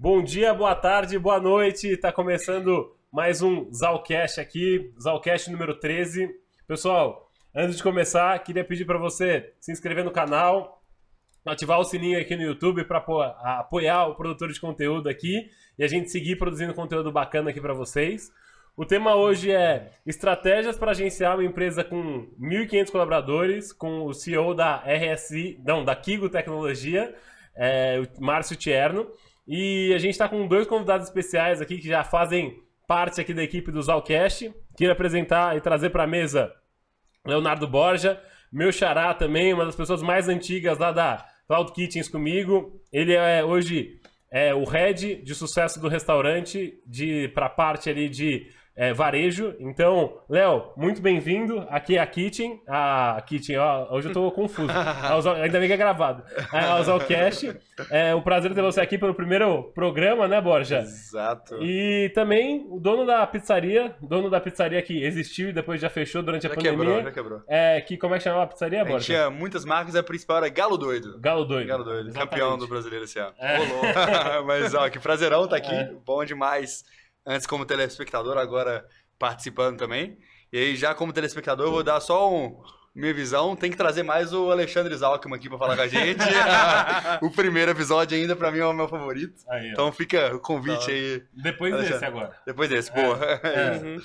Bom dia, boa tarde, boa noite. Tá começando mais um Zalcast aqui, Zalcast número 13. Pessoal, antes de começar, queria pedir para você se inscrever no canal, ativar o sininho aqui no YouTube para apoiar o produtor de conteúdo aqui e a gente seguir produzindo conteúdo bacana aqui para vocês. O tema hoje é estratégias para agenciar uma empresa com 1.500 colaboradores, com o CEO da RSI, não, da Kigo Tecnologia, é, o Márcio Tierno. E a gente está com dois convidados especiais aqui que já fazem parte aqui da equipe do Zalcast. Queria apresentar e trazer para a mesa Leonardo Borja, meu xará também, uma das pessoas mais antigas lá da Cloud Kitchens comigo. Ele é hoje é, o head de sucesso do restaurante para a parte ali de é, varejo. Então, Léo, muito bem-vindo. Aqui é a Kitchen. A Kitchen, ó, hoje eu tô confuso. Ainda bem que é gravado. É, ao Zalcast. É um prazer ter você aqui pelo primeiro programa, né, Borja? Exato. E também o dono da pizzaria, dono da pizzaria que existiu e depois já fechou durante já a pandemia. Quebrou, já quebrou. É, que, como é que chamava a pizzaria, Borja? Tinha muitas marcas, a principal era Galo Doido. Galo Doido. Galo Doido, Exatamente. campeão do brasileiro esse ano. É. Mas, ó, que prazerão tá aqui. É. Bom demais antes como telespectador, agora participando também. E aí, já como telespectador, eu vou dar só um, minha visão. Tem que trazer mais o Alexandre Zalkman aqui para falar com a gente. o primeiro episódio ainda, para mim, é o meu favorito. Aí, então fica o convite então, aí. Depois Alexandre. desse agora. Depois desse, boa. É, é. Uhum.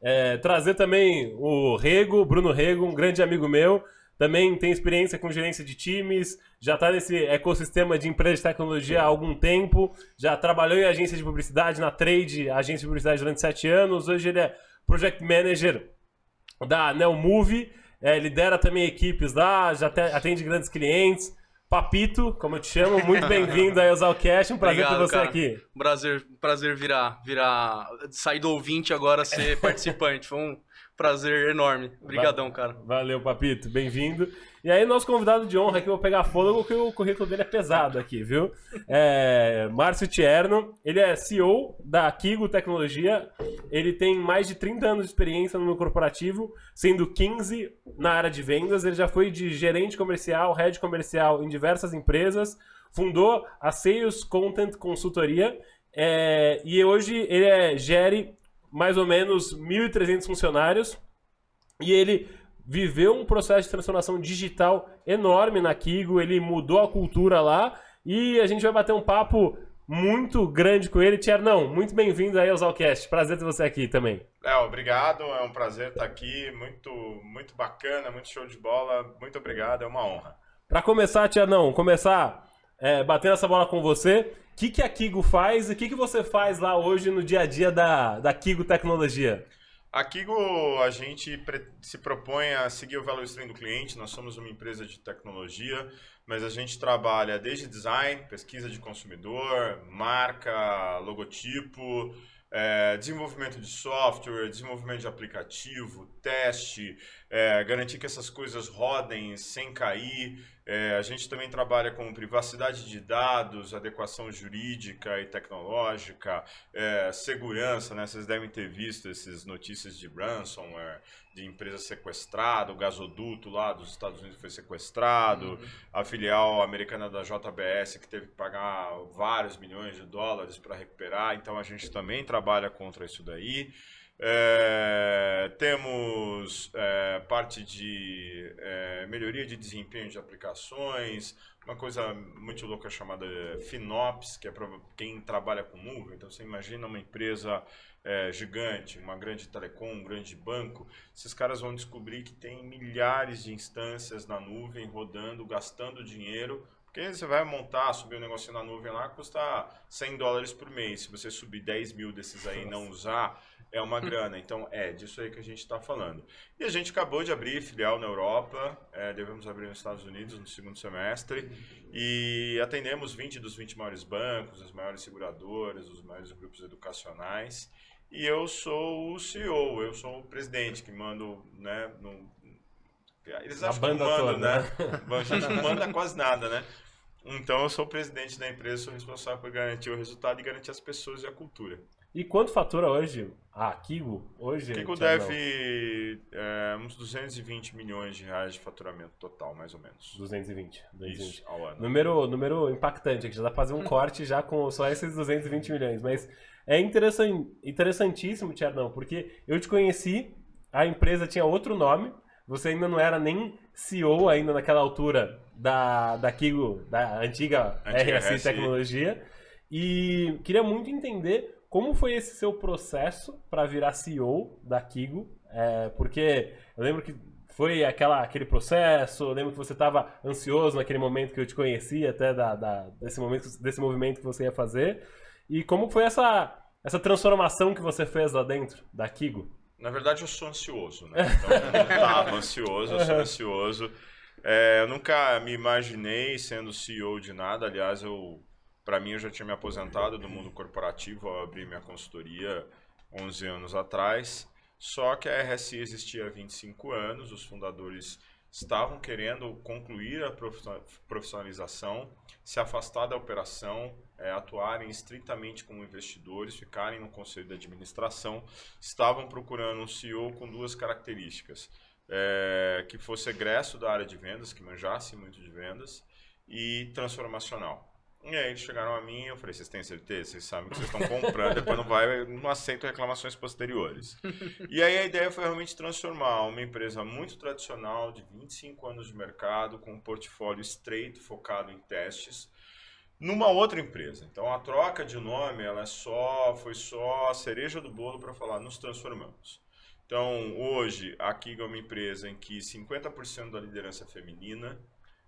É, trazer também o Rego, Bruno Rego, um grande amigo meu. Também tem experiência com gerência de times, já está nesse ecossistema de empresa de tecnologia há algum tempo, já trabalhou em agência de publicidade, na Trade, agência de publicidade durante sete anos. Hoje ele é Project Manager da Nelmove, é, lidera também equipes lá, já atende grandes clientes. Papito, como eu te chamo, muito bem-vindo aí ao Zalcast, um prazer Obrigado, ter você cara. aqui. Prazer, prazer virar, virar, sair do ouvinte agora ser participante. Foi um prazer enorme. Obrigadão, cara. Valeu, Papito. Bem-vindo. E aí, nosso convidado de honra aqui, eu vou pegar fôlego, que o currículo dele é pesado aqui, viu? É, Márcio Tierno, ele é CEO da Kigo Tecnologia. Ele tem mais de 30 anos de experiência no corporativo, sendo 15 na área de vendas. Ele já foi de gerente comercial, head comercial em diversas empresas. Fundou a Sales Content Consultoria. É, e hoje ele é, gere mais ou menos 1.300 funcionários e ele viveu um processo de transformação digital enorme na Kigo, ele mudou a cultura lá e a gente vai bater um papo muito grande com ele. Tiernão, muito bem-vindo aí ao Zalcast. Prazer ter você aqui também. Léo, obrigado. É um prazer estar aqui. Muito, muito bacana, muito show de bola. Muito obrigado, é uma honra. Para começar, Tiernão, começar é, batendo essa bola com você que, que a Kigo faz e o que, que você faz lá hoje no dia a dia da, da Kigo Tecnologia? A Kigo, a gente se propõe a seguir o valor stream do cliente. Nós somos uma empresa de tecnologia, mas a gente trabalha desde design, pesquisa de consumidor, marca, logotipo, é, desenvolvimento de software, desenvolvimento de aplicativo, teste, é, garantir que essas coisas rodem sem cair. É, a gente também trabalha com privacidade de dados, adequação jurídica e tecnológica, é, segurança, né? Vocês devem ter visto essas notícias de ransomware, de empresa sequestrada, o gasoduto lá dos Estados Unidos foi sequestrado, uhum. a filial americana da JBS que teve que pagar vários milhões de dólares para recuperar. Então a gente também trabalha contra isso daí. É, temos é, parte de é, melhoria de desempenho de aplicações, uma coisa muito louca chamada FinOps, que é para quem trabalha com nuvem. Então você imagina uma empresa é, gigante, uma grande telecom, um grande banco, esses caras vão descobrir que tem milhares de instâncias na nuvem rodando, gastando dinheiro porque você vai montar, subir um negócio na nuvem lá, custa 100 dólares por mês. Se você subir 10 mil desses aí e não usar, é uma grana. Então, é disso aí que a gente está falando. E a gente acabou de abrir filial na Europa, é, devemos abrir nos Estados Unidos no segundo semestre, e atendemos 20 dos 20 maiores bancos, as maiores seguradoras, os maiores grupos educacionais. E eu sou o CEO, eu sou o presidente que mando, né, no, eles acham que não mandam, né? né? Gente não manda quase nada, né? Então eu sou o presidente da empresa, sou responsável por garantir o resultado e garantir as pessoas e a cultura. E quanto fatura hoje a Kigo? Hoje, Kigo deve é, uns 220 milhões de reais de faturamento total, mais ou menos. 220. 220. Isso, ao ano. Número, número impactante, que já dá pra fazer um corte já com só esses 220 milhões. Mas é interessan- interessantíssimo, Tiagão, porque eu te conheci, a empresa tinha outro nome, você ainda não era nem CEO ainda naquela altura da, da Kigo, da antiga, Antiga RSI RSI. Tecnologia. E queria muito entender como foi esse seu processo para virar CEO da Kigo, é, porque eu lembro que foi aquela, aquele processo, eu lembro que você estava ansioso naquele momento que eu te conheci, até da, da- desse, momento, desse movimento que você ia fazer. E como foi essa, essa transformação que você fez lá dentro da Kigo? Na verdade, eu sou ansioso, né? Então, eu estava ansioso, eu sou ansioso. É, eu nunca me imaginei sendo CEO de nada. Aliás, eu, para mim, eu já tinha me aposentado do mundo corporativo ao abrir minha consultoria 11 anos atrás. Só que a RSI existia há 25 anos, os fundadores estavam querendo concluir a profissional- profissionalização, se afastar da operação, é, atuarem estritamente como investidores, ficarem no conselho de administração, estavam procurando um CEO com duas características. É, que fosse egresso da área de vendas, que manjasse muito de vendas, e transformacional. E aí eles chegaram a mim e eu falei, vocês têm certeza? Vocês sabem que vocês estão comprando, depois não vai, não aceito reclamações posteriores. E aí a ideia foi realmente transformar uma empresa muito tradicional, de 25 anos de mercado, com um portfólio estreito, focado em testes, numa outra empresa. Então a troca de nome, ela é só, foi só a cereja do bolo para falar, nos transformamos. Então, hoje, a Kiga é uma empresa em que 50% da liderança é feminina,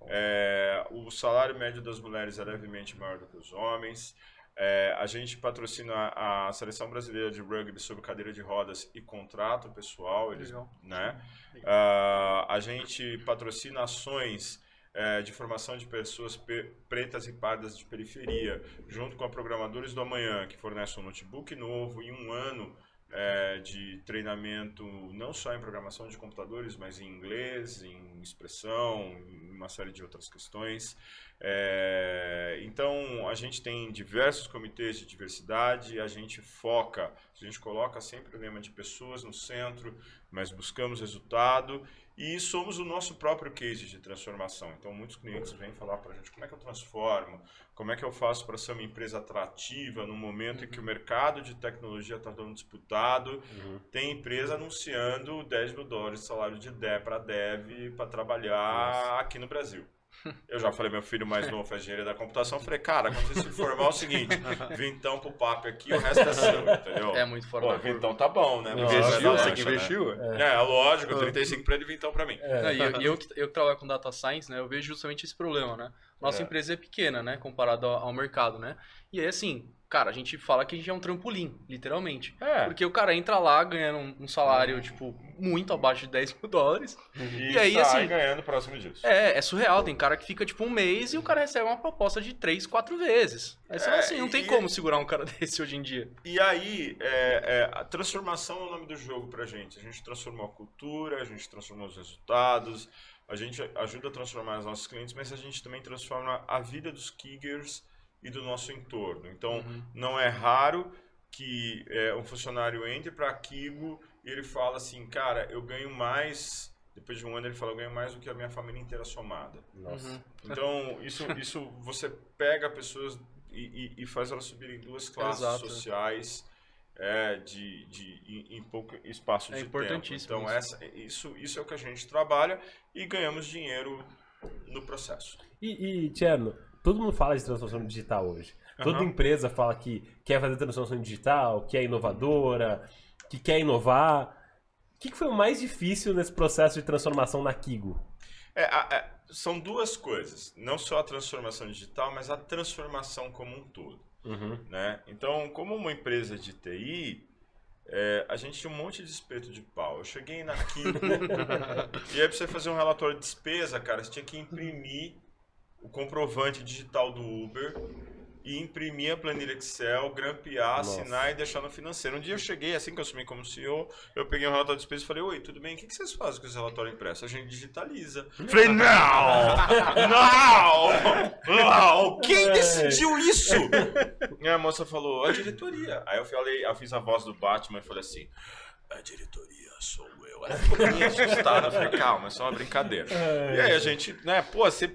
é, o salário médio das mulheres é levemente maior do que os homens. É, a gente patrocina a Seleção Brasileira de Rugby sob cadeira de rodas e contrato pessoal. Eles, Legal. né? Ah, a gente patrocina ações é, de formação de pessoas pe- pretas e pardas de periferia, junto com a Programadores do Amanhã, que fornece um notebook novo e um ano é, de treinamento não só em programação de computadores, mas em inglês, em expressão, em uma série de outras questões. É, então, a gente tem diversos comitês de diversidade, a gente foca, a gente coloca sempre o lema de pessoas no centro, mas buscamos resultado e somos o nosso próprio case de transformação. Então, muitos clientes vêm falar para a gente como é que eu transformo, como é que eu faço para ser uma empresa atrativa no momento em que o mercado de tecnologia está tão disputado. Tem empresa anunciando 10 mil dólares de salário de dev para dev para trabalhar aqui no Brasil. Eu já falei, meu filho mais novo faz engenharia da computação. Eu falei, cara, quando você se formar é o seguinte: vintão pro papo aqui, o resto é seu, entendeu? É muito Pô, formal. vintão tá bom, né? Investiu? Você que né? investiu? É, lógico, 35 pra ele, vintão pra mim. Não, e eu, e eu, que- eu que trabalho com data science, né, eu vejo justamente esse problema, né? Nossa É. empresa é pequena, né, comparado ao, ao mercado, né? E aí, assim, cara, a gente fala que a gente é um trampolim, literalmente. É. Porque o cara entra lá ganhando um, salário, tipo, muito abaixo de 10 mil dólares. E, E aí, sai assim- ganhando próximo disso. É, é surreal. Tem cara que fica, tipo, um mês e o cara recebe uma proposta de 3, 4 vezes. Aí você É, fala assim, não tem e- como segurar um cara desse hoje em dia. E aí, é, é, a transformação é o nome do jogo pra gente. A gente transformou a cultura, a gente transformou os resultados, a gente ajuda a transformar os nossos clientes, mas a gente também transforma a vida dos Kiggers e do nosso entorno. Então, Uhum. não é raro que é, um funcionário entre para a Kigo e ele fala assim, cara, eu ganho mais, depois de um ano ele fala, eu ganho mais do que a minha família inteira somada. Nossa. Uhum. Então, isso, isso você pega pessoas e, e- e faz elas subirem duas classes Exato. sociais é, de, de, em, em pouco espaço É de tempo. importantíssimo Então, isso. essa, isso, isso é o que a gente trabalha e ganhamos dinheiro no processo. E, e Tierno, todo mundo fala de transformação digital hoje. Toda Aham. empresa fala que quer fazer transformação digital, que é inovadora, que quer inovar. O que que foi o mais difícil nesse processo de transformação na Kigo? É, a- é, são duas coisas. Não só a transformação digital, mas a transformação como um todo. né? Então, como uma empresa de TI, é, a gente tinha um monte de espeto de pau. Eu cheguei na Kigo e aí pra você fazer um relatório de despesa, cara, você tinha que imprimir o comprovante digital do Uber e imprimir a planilha Excel, grampear, Nossa. assinar e deixar no financeiro. Um dia eu cheguei, assim que eu assumi como CEO, eu peguei um relatório de despesa e falei, oi, tudo bem? O que vocês fazem com esse relatório impresso? A gente digitaliza. falei, não! Não! Não! Quem decidiu isso? E a moça falou, a diretoria. Aí eu falei, eu fiz a voz do Batman e falei assim, a diretoria sou eu. Ela ficou bem assustada. Eu falei, calma, é só uma brincadeira. É. E aí a gente, né, pô, você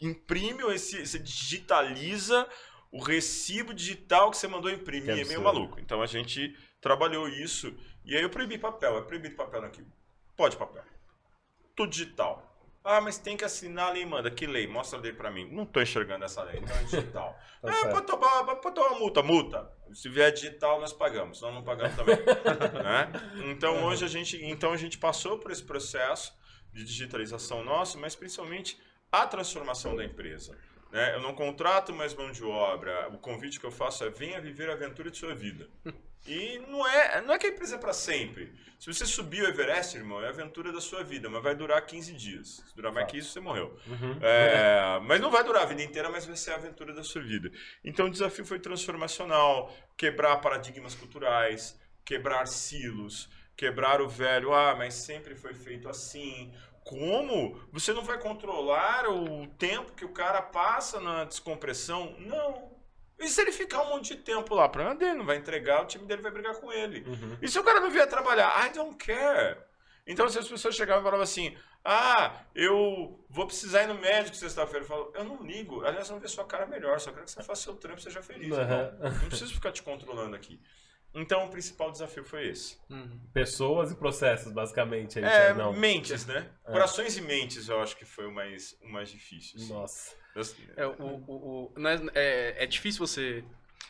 imprime, esse, você digitaliza o recibo digital que você mandou imprimir. É meio maluco. Então a gente trabalhou isso. E aí eu proibi papel. É proibido papel aqui. Pode papel. Tudo digital. Ah, mas tem que assinar a lei, manda. Que lei? Mostra a lei pra mim. Não tô enxergando essa lei, então é digital. tá é, pode tomar, pode tomar uma multa. Multa. Se vier digital, nós pagamos. Senão não pagamos também. né? Então hoje a gente, então a gente passou por esse processo de digitalização nosso, mas principalmente a transformação da empresa. Né? Eu não contrato mais mão de obra. O convite que eu faço é venha viver a aventura de sua vida. E não é, não é que a empresa é para sempre. Se você subir o Everest, irmão, é a aventura da sua vida, mas vai durar 15 dias. Se durar mais que isso, você morreu. Uhum. É, mas não vai durar a vida inteira, mas vai ser a aventura da sua vida. Então o desafio foi transformacional, quebrar paradigmas culturais, quebrar silos, quebrar o velho, ah, mas sempre foi feito assim, como? Você não vai controlar o tempo que o cara passa na descompressão? Não. E se ele ficar um monte de tempo lá? Problema dele, não vai entregar, o time dele vai brigar com ele. Uhum. E se o cara não vier trabalhar? I don't care. Então, se as pessoas chegavam e falavam assim: Ah, eu vou precisar ir no médico sexta-feira, eu falo: Eu não ligo. Aliás, eu não ver sua cara melhor, só quero que você faça seu trampo e seja feliz. Uhum. Não preciso ficar te controlando aqui. Então, o principal desafio foi esse. Uhum. Pessoas e processos, basicamente. É, não. mentes, né? É. Corações e mentes, eu acho que foi o mais, o mais difícil. Assim. Nossa. É, o, o, o, é, é, é, difícil você...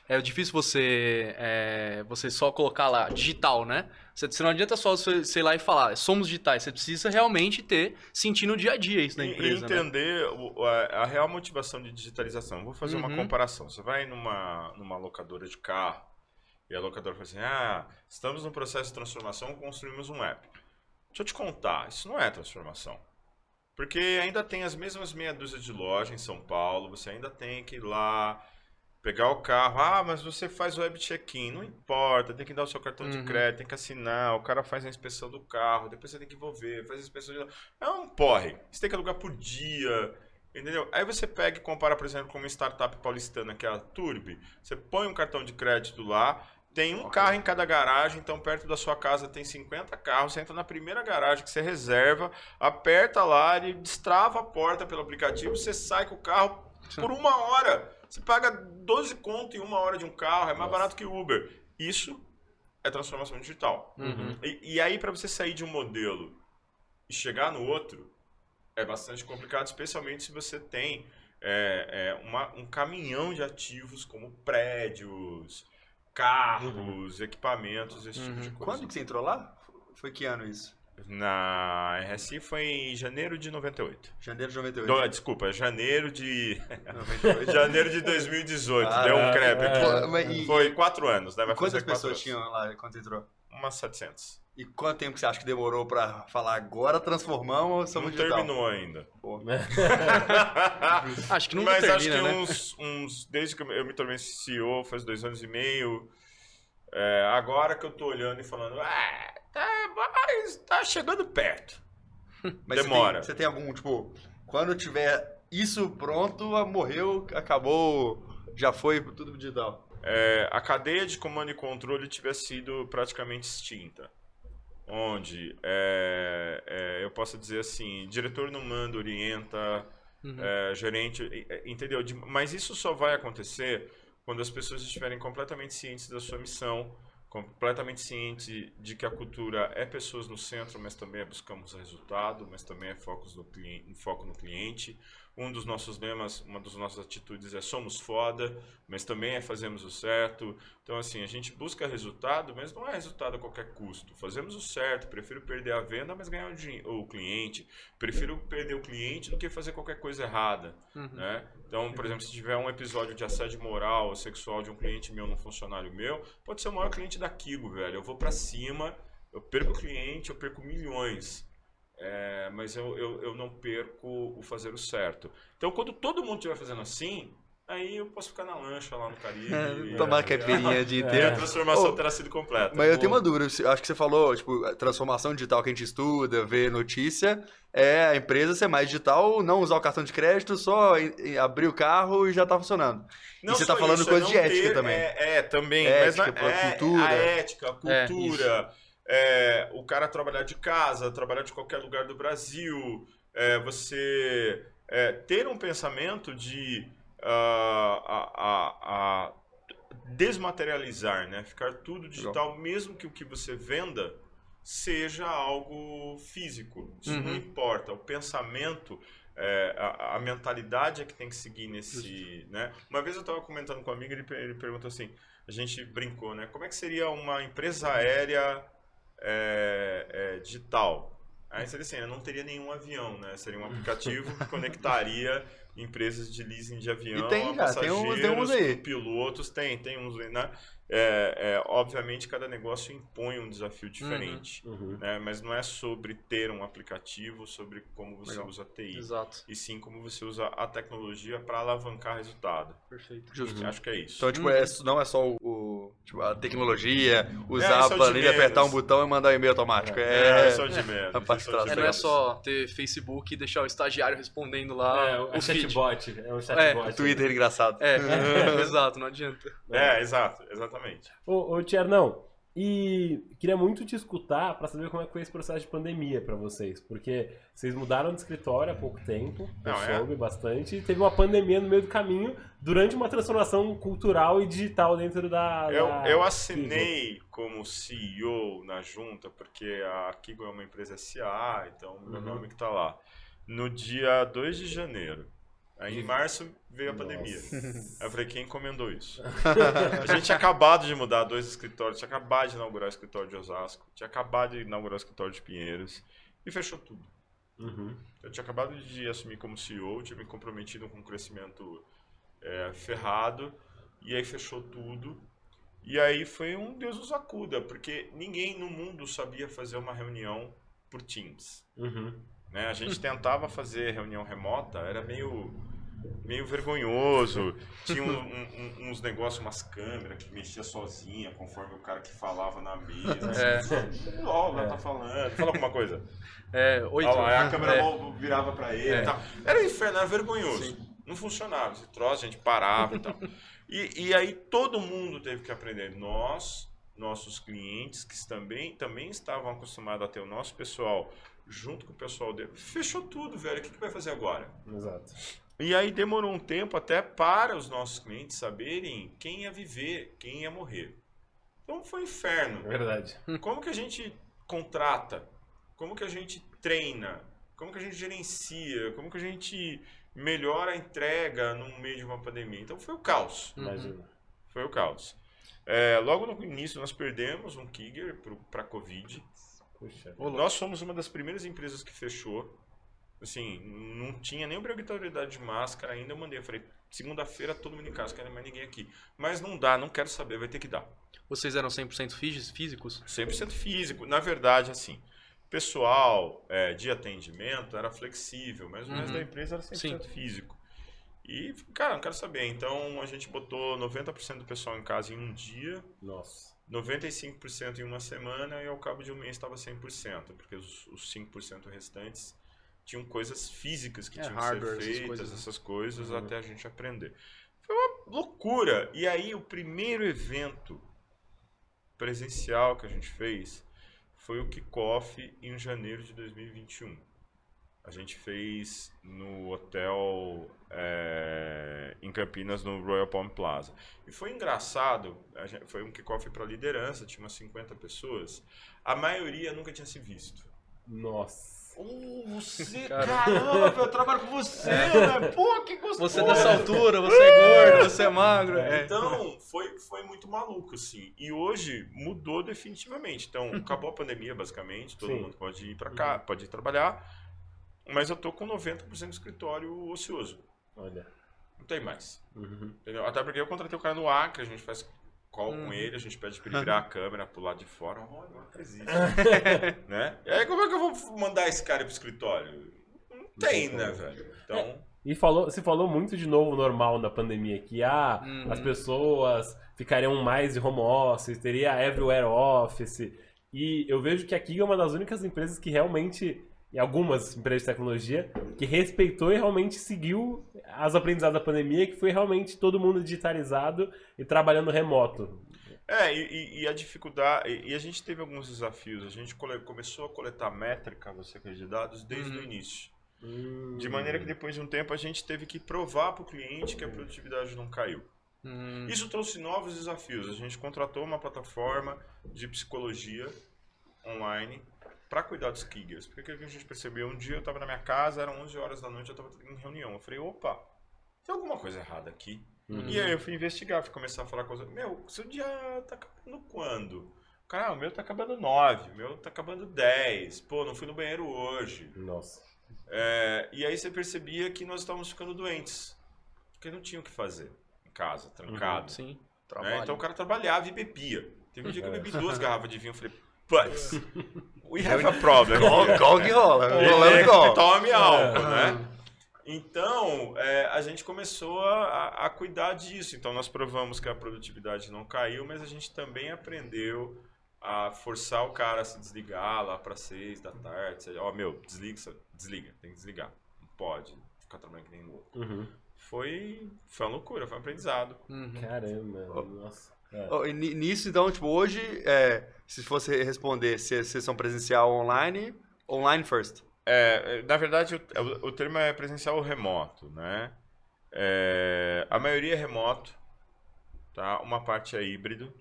É difícil você, é, você só colocar lá digital, né? Você, você não adianta só você, sei lá e falar, somos digitais. Você precisa realmente ter, sentir no dia a dia isso na empresa. E né? entender né? a, a, real motivação de digitalização. Vou fazer uhum. uma comparação. Você vai numa, numa locadora de carro, e a locadora falou assim: ah, estamos no processo de transformação, construímos um app. Deixa eu te contar, isso não é transformação. Porque ainda tem as mesmas meia dúzia de lojas em São Paulo, você ainda tem que ir lá, pegar o carro. Ah, mas você faz web check-in. Não importa, tem que dar o seu cartão uhum. de crédito, tem que assinar, o cara faz a inspeção do carro, depois você tem que envolver, faz a inspeção de. É um porre. Você tem que alugar por dia. Entendeu? Aí você pega e compara, por exemplo, com uma startup paulistana que é a Turbi. Você põe um cartão de crédito lá, tem um carro em cada garagem, então perto da sua casa tem 50 carros. Você entra na primeira garagem que você reserva, aperta lá, ele destrava a porta pelo aplicativo, você sai com o carro por uma hora. Você paga 12 conto em uma hora de um carro, é mais Nossa. barato que Uber. Isso é transformação digital. Uhum. E, e aí, para você sair de um modelo e chegar no outro, é bastante complicado, especialmente se você tem é, é, uma, um caminhão de ativos como prédios carros, uhum. equipamentos, esse uhum. tipo de coisa. Quando que você entrou lá? Foi que ano isso? Na RSI foi em janeiro de 98. Janeiro de 98? Do, desculpa, janeiro de. 98. janeiro de 2018. Ah, deu um crepe aqui. É. Foi quatro anos, né? Vai quantas pessoas tinham lá quando entrou? Umas 700. E quanto tempo você acha que demorou para falar agora transformamos ou somos Não digital? terminou ainda. acho que não Mas termina, acho que né? uns, uns, Desde que eu me tornei CEO, faz dois anos e meio. É, agora que eu tô olhando e falando, ah, tá, mas tá chegando perto. Mas Demora. Você tem, você tem algum, tipo, quando tiver isso pronto, morreu, acabou, já foi tudo digital? É, a cadeia de comando e controle tiver sido praticamente extinta onde é, é, eu posso dizer assim, diretor não manda, orienta, uhum. é, gerente, entendeu? Mas isso só vai acontecer quando as pessoas estiverem completamente cientes da sua missão, completamente cientes de que a cultura é pessoas no centro, mas também é buscamos resultado, mas também é foco no cliente, foco no cliente, um dos nossos lemas, uma das nossas atitudes é somos foda, mas também é fazemos o certo. Então, assim, a gente busca resultado, mas não é resultado a qualquer custo. Fazemos o certo, prefiro perder a venda, mas ganhar o, o cliente. Prefiro perder o cliente do que fazer qualquer coisa errada. Uhum. Né? Então, por exemplo, se tiver um episódio de assédio moral ou sexual de um cliente meu num funcionário meu, pode ser o maior cliente da Kigo, velho. Eu vou para cima, eu perco o cliente, eu perco milhões. É, mas eu, eu, eu não perco o fazer o certo. Então, quando todo mundo estiver fazendo assim, Aí eu posso ficar na lancha lá no Caribe. É, tomar caipirinha de E a inteiro. transformação Ô, terá sido completa. Mas eu tenho uma dúvida, acho que você falou, tipo, a transformação digital que a gente estuda, vê notícia, é a empresa ser mais digital, não usar o cartão de crédito, só abrir o carro e já tá funcionando. e você tá falando isso, coisa é de não ética ter- também. É, é, também. Ética, mas não- é, cultura. A ética, a É, cultura. É, o cara trabalhar de casa, trabalhar de qualquer lugar do Brasil. é, você é, ter um pensamento de ah, a, a- a desmaterializar, né? Ficar tudo digital, mesmo que o que você venda seja algo físico. Isso não Uhum. importa. O pensamento, é, a, a mentalidade é que tem que seguir nesse, né? Uma vez eu estava comentando com um amigo, ele, ele perguntou assim, a gente brincou, né? Como é que seria uma empresa aérea é, é, digital? Aí seria assim, eu não teria nenhum avião, né? Seria um aplicativo que conectaria empresas de leasing de avião E tem a já, tem uns- tem uns passageiros, aí. pilotos, tem, tem uns, né? É, é, obviamente, cada negócio impõe um desafio diferente, Uhum. né? Mas não é sobre ter um aplicativo, sobre como você Legal. usa a TI. Exato. E sim como você usa a tecnologia para alavancar resultado. Perfeito. Justo. Acho que é isso. Então, tipo, Uhum. é, não é só o, o- tipo, a tecnologia, usar isso é a o planilha, apertar um botão e mandar um e-mail automático. É, É, é o de menos. a parte isso é o É, não é só ter Facebook e deixar o estagiário respondendo lá É, o é feed. chatbot. É um chatbot. Twitter engraçado. É, exato, não adianta. É, exato, exatamente. Ô, ô Tiernão, e queria muito te escutar pra saber como é que foi esse processo de pandemia pra vocês, porque vocês mudaram de escritório há pouco tempo, eu Não, é? soube bastante, e teve uma pandemia no meio do caminho durante uma transformação cultural e digital dentro da. Eu, da eu Kigo. assinei como CEO na junta, porque a Kigo é uma empresa SA, então meu Uhum. nome que tá lá. No dia 2 de janeiro. Aí em março veio a pandemia. Aí eu falei, quem encomendou isso? a gente tinha acabado de mudar dois escritórios, tinha acabado de inaugurar o escritório de Osasco, tinha acabado de inaugurar o escritório de Pinheiros e fechou tudo. Uhum. Eu tinha acabado de assumir como CEO, tinha me comprometido com um crescimento é, ferrado, e aí fechou tudo. E aí foi um Deus nos acuda, porque ninguém no mundo sabia fazer uma reunião por Teams. Uhum. Né? A gente tentava fazer reunião remota, era meio, meio vergonhoso. Tinha um- um- uns negócios, umas câmeras que mexia sozinha, conforme o cara que falava na mesa. É. Assim, lá tá falando. Fala alguma coisa. É, oito. Olha lá, a câmera É. virava pra ele É. e tal. Era um inferno, era vergonhoso. Não funcionava. Esse troço, a gente parava e tal. E, e aí todo mundo teve que aprender. Nós, nossos clientes, que também, também estavam acostumados a ter o nosso pessoal junto com o pessoal dele. Fechou tudo, velho. O que, que vai fazer agora? Exato. E aí demorou um tempo até para os nossos clientes saberem quem ia viver, quem ia morrer. Então foi um inferno. É verdade. Como que a gente contrata? Como que a gente treina? Como que a gente gerencia? Como que a gente melhora a entrega no meio de uma pandemia? Então foi o caos. Uhum. Imagina. Foi o caos. É, logo no início nós perdemos um Kiger para a Covid. Puxa. Nós fomos uma das primeiras empresas que fechou. Assim, não tinha nem obrigatoriedade de máscara ainda. Eu mandei, eu falei, segunda-feira todo mundo em casa, quero mais ninguém aqui. Mas não dá, não quero saber, vai ter que dar. Vocês eram 100% fí- físicos? 100% físico. Na verdade, assim, pessoal é, de atendimento era flexível, mas o resto Uhum. da empresa era 100% Sim. físico. E, cara, não quero saber. Então, a gente botou 90% do pessoal em casa em um dia, Nossa. 95% em uma semana e ao cabo de um mês estava 100%, porque os, os 5% restantes tinham coisas físicas que É, tinham que hardware, ser essas feitas, coisas, né? essas coisas, Uhum. até a gente aprender. Foi uma loucura. E aí, o primeiro evento presencial que a gente fez foi o kickoff em janeiro de 2021. A gente fez no hotel é, em Campinas, no Royal Palm Plaza. E foi engraçado, a gente- foi um kickoff para liderança, tinha umas 50 pessoas. A maioria nunca tinha se visto. Nossa. Oh, você, Cara. caramba, eu trabalho com você, né? Pô, que gostoso. Você dessa altura, você é gordo, você é magro. É. Então, foi, foi muito maluco, assim. E hoje mudou definitivamente. Então, acabou a pandemia, basicamente. Todo Sim. mundo pode ir para cá, pode ir trabalhar. Mas eu tô com 90% do escritório ocioso. Olha. Não tem mais. Uhum. Entendeu? Até porque eu contratei o cara no Acre, a gente faz call Uhum. com ele, a gente pede pra ele virar a câmera pro lado de fora. Olha, não existe. né? E aí, como é que eu vou mandar esse cara pro escritório? Não tem, né, velho? Então, E falou, se falou muito de novo normal na pandemia, que ah, Uhum. as pessoas ficariam mais de home office, teria everywhere office. E eu vejo que a Kiga é uma das únicas empresas que realmente, e algumas empresas de tecnologia, que respeitou e realmente seguiu as aprendizados da pandemia, que foi realmente todo mundo digitalizado e trabalhando remoto. É, e, e- a dificuldade. E, a gente teve alguns desafios. A gente cole- começou a coletar métrica, você de dados, desde Uhum. o início. De maneira que depois de um tempo a gente teve que provar para o cliente que a produtividade não caiu. Hum, Isso trouxe novos desafios. A gente contratou uma plataforma de psicologia online para cuidar dos Kiggers. Porque o que a gente percebeu? Um dia eu estava na minha casa, eram 11 horas da noite, eu estava em reunião. Eu falei, opa, tem alguma coisa errada aqui. Uhum. E aí eu fui investigar, fui começar a falar com os Meu, seu dia tá acabando quando? Cara, ah, o meu tá acabando 9, o meu tá acabando 10. Pô, não fui no banheiro hoje. Nossa. É, e aí você percebia que nós estávamos ficando doentes. Porque não tinha o que fazer em casa, trancado. sim. né? Então o cara trabalhava e bebia. Teve um dia que eu bebi duas garrafas de vinho. Eu falei, putz, we have a problem. Que rola? Rolando É, qual? tome álcool, É. né? Então, é, a gente começou a, a cuidar disso. Então, nós provamos que a produtividade não caiu, mas a gente também aprendeu a forçar o cara a se desligar lá para seis da tarde. Ó, meu, desliga, desliga, tem que desligar. Não pode ficar trabalhando que nem louco. Uhum. Foi, foi uma loucura, foi um aprendizado. Uhum. Caramba, nossa. É. Ni- Nisso, então, tipo, hoje, é, se fosse responder se é sessão presencial ou online, online first. É, na verdade, o, o- o termo é presencial ou remoto, né? É, a maioria é remoto, tá? Uma parte é híbrido.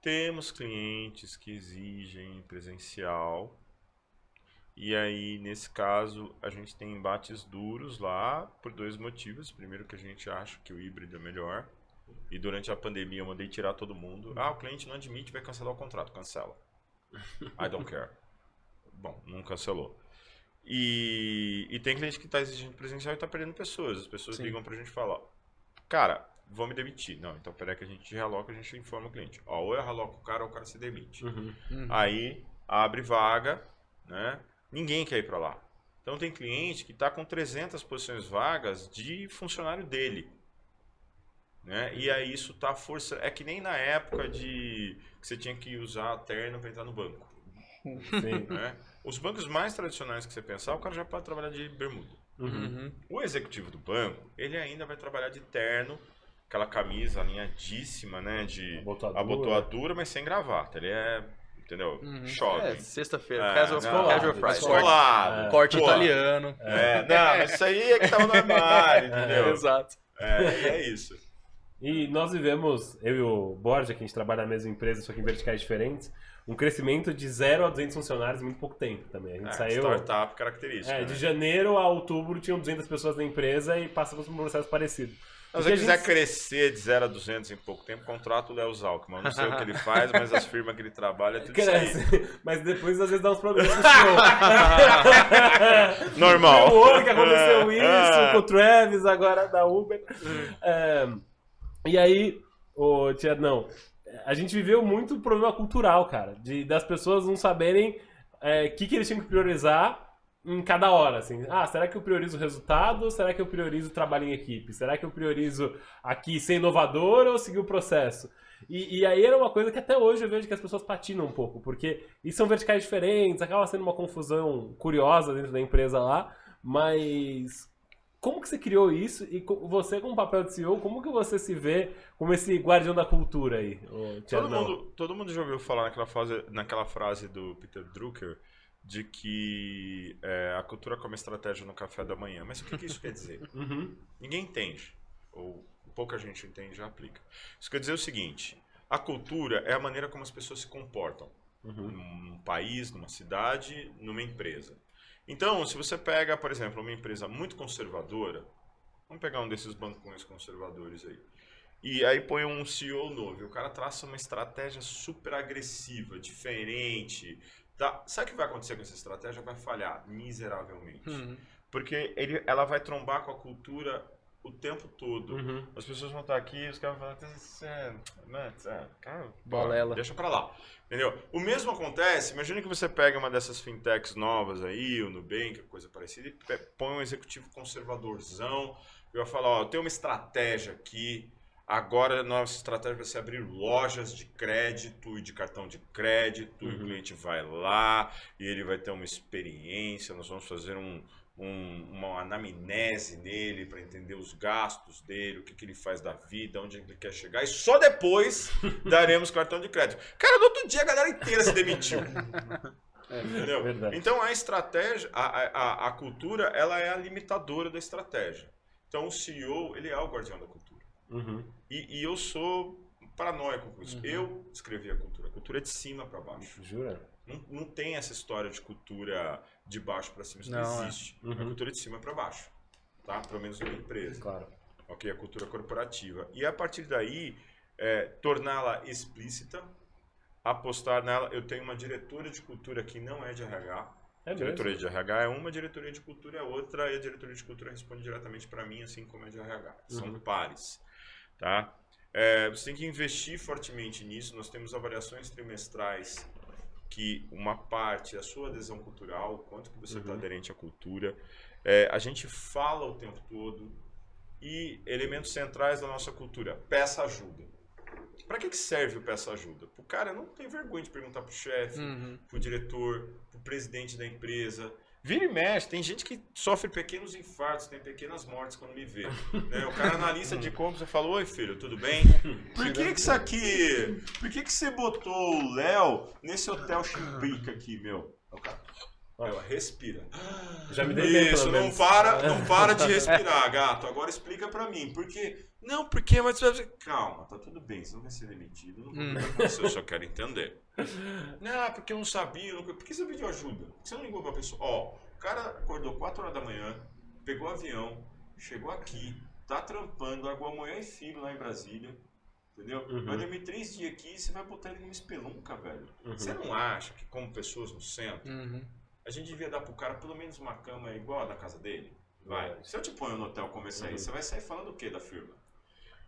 Temos clientes que exigem presencial. E aí, nesse caso, a gente tem embates duros lá por dois motivos. Primeiro, que a gente acha que o híbrido é melhor. E durante a pandemia eu mandei tirar todo mundo. Ah, o cliente não admite, vai cancelar o contrato. Cancela. I don't care. Bom, não cancelou. E, e tem cliente que está exigindo presencial e está perdendo pessoas. As pessoas Sim. ligam pra gente e falam, cara, vou me demitir. Não, então peraí que a gente realoca, a gente informa o cliente. Ó, ou eu realoco o cara ou o cara se demite. Uhum. Uhum. Aí abre vaga, né? Ninguém quer ir para lá. Então tem cliente que está com 300 posições vagas de funcionário dele. Né? E aí isso tá força. É que nem na época de que você tinha que usar terno para entrar no banco. Sim. Né? Os bancos mais tradicionais que você pensar, o cara já pode trabalhar de bermuda. Uhum. O executivo do banco, ele ainda vai trabalhar de terno, aquela camisa alinhadíssima, né? De Abotoadura. abotoadura, mas sem gravata. Ele é, entendeu? Uhum. Jovem. É, sexta-feira, É, casual, não, casual Friday. Descolado. Corte Pô, italiano. É, não, mas isso aí é que tava no armário, entendeu? Exato. É, é isso. E nós vivemos, eu e o Borja, que a gente trabalha na mesma empresa, só que em verticais diferentes, um crescimento de 0 a 200 funcionários em muito pouco tempo também. A gente É, saiu. startup característica. É, né? de janeiro a outubro tinham 200 pessoas na empresa e passamos por um processo parecido. Se você quiser gente- crescer de 0 a 200 em pouco tempo, contrata o Léo Zalkman. Não sei o que ele faz, mas as firmas que ele trabalha, é tudo isso aí. Cresce. Mas depois às vezes dá uns problemas com o senhor. Normal. O que aconteceu isso É. com o Travis, agora da Uber. É, e aí, ô Tia, não. A gente viveu muito problema cultural, cara. De, das pessoas não saberem o que, que eles tinham que priorizar em cada hora, assim. Ah, será que eu priorizo o resultado ou será que eu priorizo o trabalho em equipe? Será que eu priorizo aqui ser inovador ou seguir o processo? E, e aí era uma coisa que até hoje eu vejo que as pessoas patinam um pouco, porque e são verticais diferentes, acaba sendo uma confusão curiosa dentro da empresa lá, mas como que você criou isso e você como papel de CEO, como que você se vê como esse guardião da cultura aí? Todo mundo, todo mundo já ouviu falar naquela frase, naquela frase do Peter Drucker de que é, a cultura como estratégia no café da manhã. Mas o que, que isso quer dizer? Uhum. Ninguém entende, ou pouca gente entende e aplica. Isso quer dizer o seguinte: a cultura é a maneira como as pessoas se comportam Uhum. num país, numa cidade, numa empresa. Então, se você pega, por exemplo, uma empresa muito conservadora, vamos pegar um desses bancões conservadores aí, e aí põe um CEO novo, e o cara traça uma estratégia super agressiva, diferente. Tá? Sabe o que vai acontecer com essa estratégia? Vai falhar miseravelmente. Uhum. Porque ele, ela vai trombar com a cultura o tempo todo. Uhum. As pessoas vão estar aqui, os caras vão falar, "Isso é, né, é, cara, Balela. deixa pra lá. Entendeu? O mesmo acontece, imagina que você pega uma dessas fintechs novas aí, o Nubank, coisa parecida, e põe um executivo conservadorzão, e vai falar, ó, eu tenho uma estratégia aqui, agora a nossa estratégia vai ser abrir lojas de crédito e de cartão de crédito, e o cliente vai lá, e ele vai ter uma experiência, nós vamos fazer um, um- uma anamnese nele para entender os gastos dele, o que, que ele faz da vida, onde ele quer chegar, e só depois daremos cartão de crédito. Cara, no outro dia a galera inteira se demitiu. Entendeu? verdade. Então a estratégia, a, a, a- cultura, ela é a limitadora da estratégia. Então o CEO, ele é o guardião da cultura. Uhum. E, e eu sou paranoico com isso. Eu escrevi a cultura. A cultura é de cima para baixo. Jura? Não, não tem essa história de cultura de baixo para cima. Isso não, Não, é. existe. Uhum. A cultura é de cima para baixo. Tá? Pelo menos minha empresa. Claro. Ok? A cultura corporativa. E a partir daí, é, torná-la explícita, apostar nela. Eu tenho uma diretora de cultura que não é de RH. É A mesmo. diretoria de RH é uma, diretoria de cultura é outra, e a diretoria de cultura responde diretamente para mim, assim como a de RH. São Uhum. pares. Tá? É, você tem que investir fortemente nisso. Nós temos avaliações trimestrais que uma parte a sua adesão cultural, o quanto que você está Uhum. aderente à cultura. É, a gente fala o tempo todo e elementos centrais da nossa cultura. Peça ajuda. Para que, que serve o peça ajuda? O cara não tem vergonha de perguntar pro chefe, Uhum. pro diretor, pro presidente da empresa. Vira e mexe, tem gente que sofre pequenos infartos, tem pequenas mortes quando me vê. né? O cara analista de compras e fala, oi filho, tudo bem? Por que que isso aqui... Por que que você botou o Léo nesse hotel chimbrica aqui, meu? O cara, meu, respira. Já me dei bem, Isso, não menos. para, não para de respirar, gato. Agora explica pra mim. Por quê? Não, porque, mas... Calma, tá tudo bem, você não vai ser demitido. Não Hum. você, eu só quero entender. Não, porque eu não sabia. Não... Por que você pediu ajuda? Por que você não ligou pra pessoa? Ó, o cara acordou 4 horas da manhã, pegou o avião, chegou aqui, tá trampando, largou a mulher e filho lá em Brasília. Entendeu? Uhum. Vai dormir três dias aqui e você vai botar ele numa espelunca, velho. Uhum. Você não acha que, como pessoas no centro, Uhum. a gente devia dar pro cara pelo menos uma cama igual a da casa dele? Vai. Se eu te ponho no hotel começar Uhum. aí, você vai sair falando o que da firma?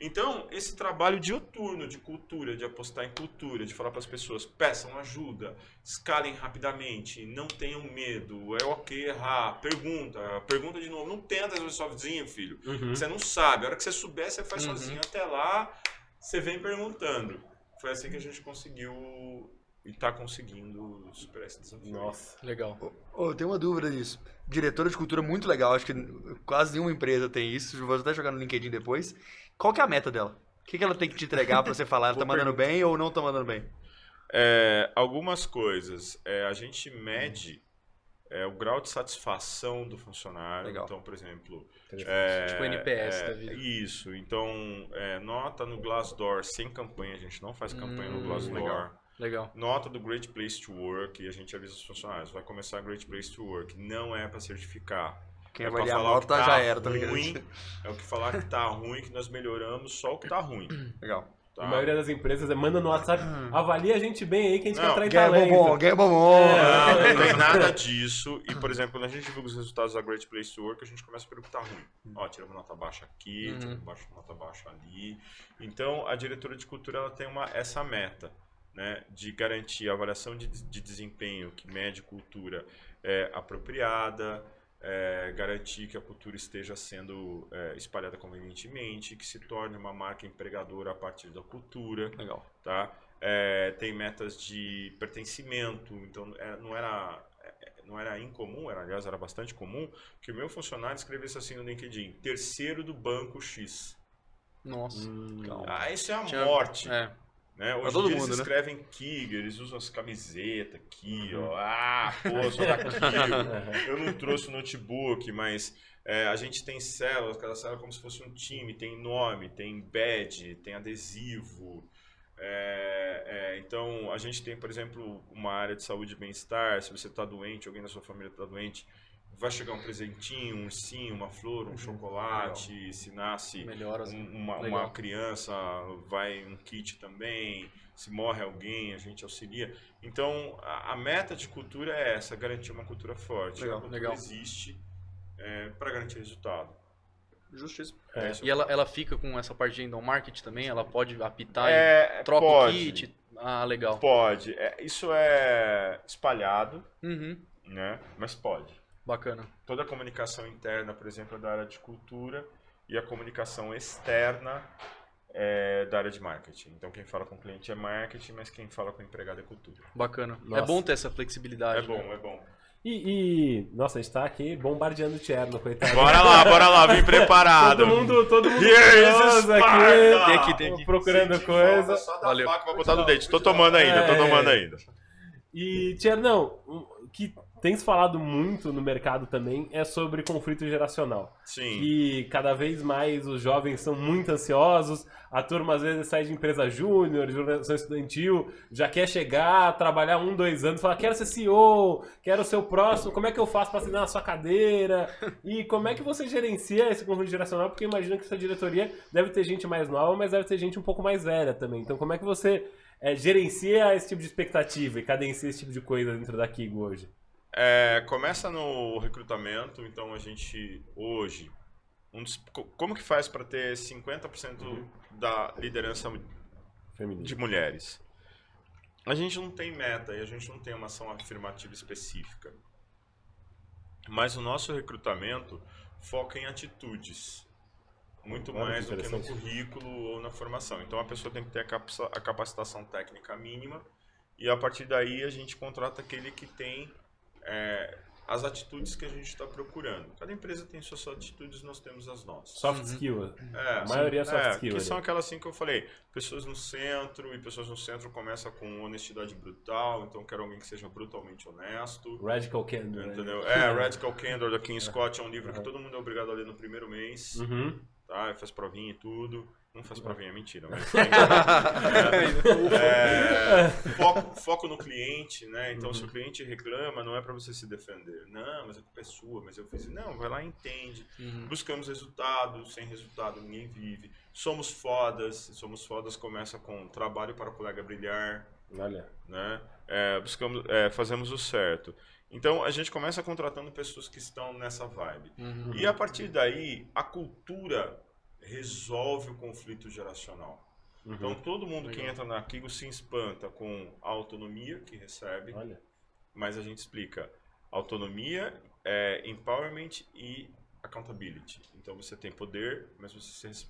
Então, esse trabalho dioturno de cultura, de apostar em cultura, de falar para as pessoas, peçam ajuda, escalem rapidamente, não tenham medo, é ok errar, pergunta, pergunta de novo, não tenta resolver sozinho, filho. Uhum. Você não sabe, a hora que você souber, você faz Uhum. sozinho, até lá, você vem perguntando. Foi assim que a gente conseguiu e está conseguindo superar esse desafio. Nossa. Legal. Eu tenho uma dúvida nisso. Diretora de cultura muito legal, acho que quase nenhuma empresa tem isso. Vou até jogar no LinkedIn depois. Qual que é a meta dela? O que, que ela tem que te entregar pra você falar? Ela tá mandando bem ou não tá mandando bem? É, algumas coisas. É, a gente mede é, o grau de satisfação do funcionário. Legal. Então, por exemplo. É, Tipo NPS é, da vida. Isso. Então, é, nota no Glassdoor sem campanha. A gente não faz campanha no Hum, Glassdoor. legal. Legal. Nota do Great Place to Work e a gente avisa os funcionários. Vai começar a Great Place to Work. Não é para certificar. Quem é avaliar nota tá já era, tá ligado? ruim, É o que falar que tá ruim, que nós melhoramos só o que tá ruim. Legal. Tá? A maioria das empresas é, manda no WhatsApp, avalia a gente bem aí que a gente Não, quer Ganha talento. bombom, ganha bombom. Não, não tem nada disso. E, por exemplo, quando a gente divulga os resultados da Great Place to Work, a gente começa pelo que tá ruim. Ó, tiramos nota baixa aqui, Uhum. tiramos baixa, nota baixa ali. Então, a diretora de cultura ela tem uma, essa meta. Né, de garantir a avaliação de, de desempenho que mede cultura é, apropriada, é, garantir que a cultura esteja sendo é, espalhada convenientemente, que se torne uma marca empregadora a partir da cultura Legal. tá? É, tem metas de pertencimento, então é, não era é, não era incomum, era, aliás era bastante comum que o meu funcionário escrevesse assim no LinkedIn, terceiro do banco X. Nossa. Hum. Ah, isso é a Tinha- morte. É. Né? Hoje todo mundo, eles né? escrevem Kig, eles usam as camisetas aqui, Uhum. ó. Ah, pô, sou da. Eu não trouxe o notebook, mas é, a gente tem células, cada célula é como se fosse um time, tem nome, tem badge, tem adesivo. É, é, então, a gente tem, por exemplo, uma área de saúde e bem-estar. Se você está doente, alguém da sua família está doente, vai chegar um presentinho, um ursinho, uma flor, um chocolate. Se nasce Melhora. assim. um- uma, Legal. uma criança, vai um kit também. Se morre alguém, a gente auxilia. Então, a, a meta de cultura é essa, garantir uma cultura forte. Legal, a cultura legal. existe para garantir resultado. Justíssimo. É. E ela, ela fica com essa parte de indoor market também? Ela pode apitar e É, troca pode, o kit? Ah, legal. Pode. É, isso é espalhado, Uhum. né? Mas pode. Bacana. Toda a comunicação interna, por exemplo, é da área de cultura e a comunicação externa é da área de marketing. Então quem fala com o cliente é marketing, mas quem fala com o empregado é cultura. Bacana. Nossa. É bom ter essa flexibilidade. É bom, né? é bom. E, e- nossa, a gente tá aqui bombardeando o Tcherno, coitado. Bora lá, bora lá, vem preparado. Todo mundo, todo mundo curioso aqui. Tem aqui, tem aqui. Procurando Sente coisa. da Valeu. faca pra botar no dente. Tô tomando ainda, tô É. tomando ainda. E, Tchernão, o que tem se falado muito no mercado também é sobre conflito geracional. Sim. Que cada vez mais os jovens são muito ansiosos, a turma às vezes sai de empresa júnior, de organização estudantil, já quer chegar, trabalhar um, dois anos, falar, quero ser CEO, quero ser o próximo, como é que eu faço para assinar na sua cadeira? E como é que você gerencia esse conflito geracional? Porque imagino que essa diretoria deve ter gente mais nova, mas deve ter gente um pouco mais velha também. Então como é que você é, gerencia esse tipo de expectativa e cadencia esse tipo de coisa dentro da Kigo hoje? É, começa no recrutamento, então a gente hoje, um dos- co- como que faz para ter 50% da liderança Feminino. de mulheres? A gente não tem meta e a gente não tem uma ação afirmativa específica. Mas o nosso recrutamento foca em atitudes. Muito Olha mais do que no currículo ou na formação. Então a pessoa tem que ter a capacitação técnica mínima e a partir daí a gente contrata aquele que tem é, as atitudes que a gente está procurando. Cada empresa tem suas atitudes, nós temos as nossas. Soft skill. É, A maioria é soft é, skill Que ali. são aquelas assim que eu falei, pessoas no centro, e pessoas no centro começa com honestidade brutal, então eu quero alguém que seja brutalmente honesto. Radical Candor. né? Entendeu? É, Radical Candor da King Scott é um livro que todo mundo é obrigado a ler no primeiro mês, Uhum. tá? Faz provinha e tudo. Não faz provinha, é mentira. Mas é, foco, foco no cliente, né? Então, se o cliente reclama, não é para você se defender. Não, mas a culpa é sua, mas eu fiz. Não, vai lá e entende. Uhum. Buscamos resultados, sem resultado ninguém vive. Somos fodas, somos fodas começa com trabalho para o colega brilhar, Olha. né? É, buscamos, é, fazemos o certo. Então a gente começa contratando pessoas que estão nessa vibe. Uhum. E a partir daí, a cultura resolve o conflito geracional. Uhum. Então todo mundo que Legal. entra na Kigo se espanta com a autonomia que recebe, Olha. mas a gente explica autonomia, é, empowerment e accountability. Então você tem poder, mas você se,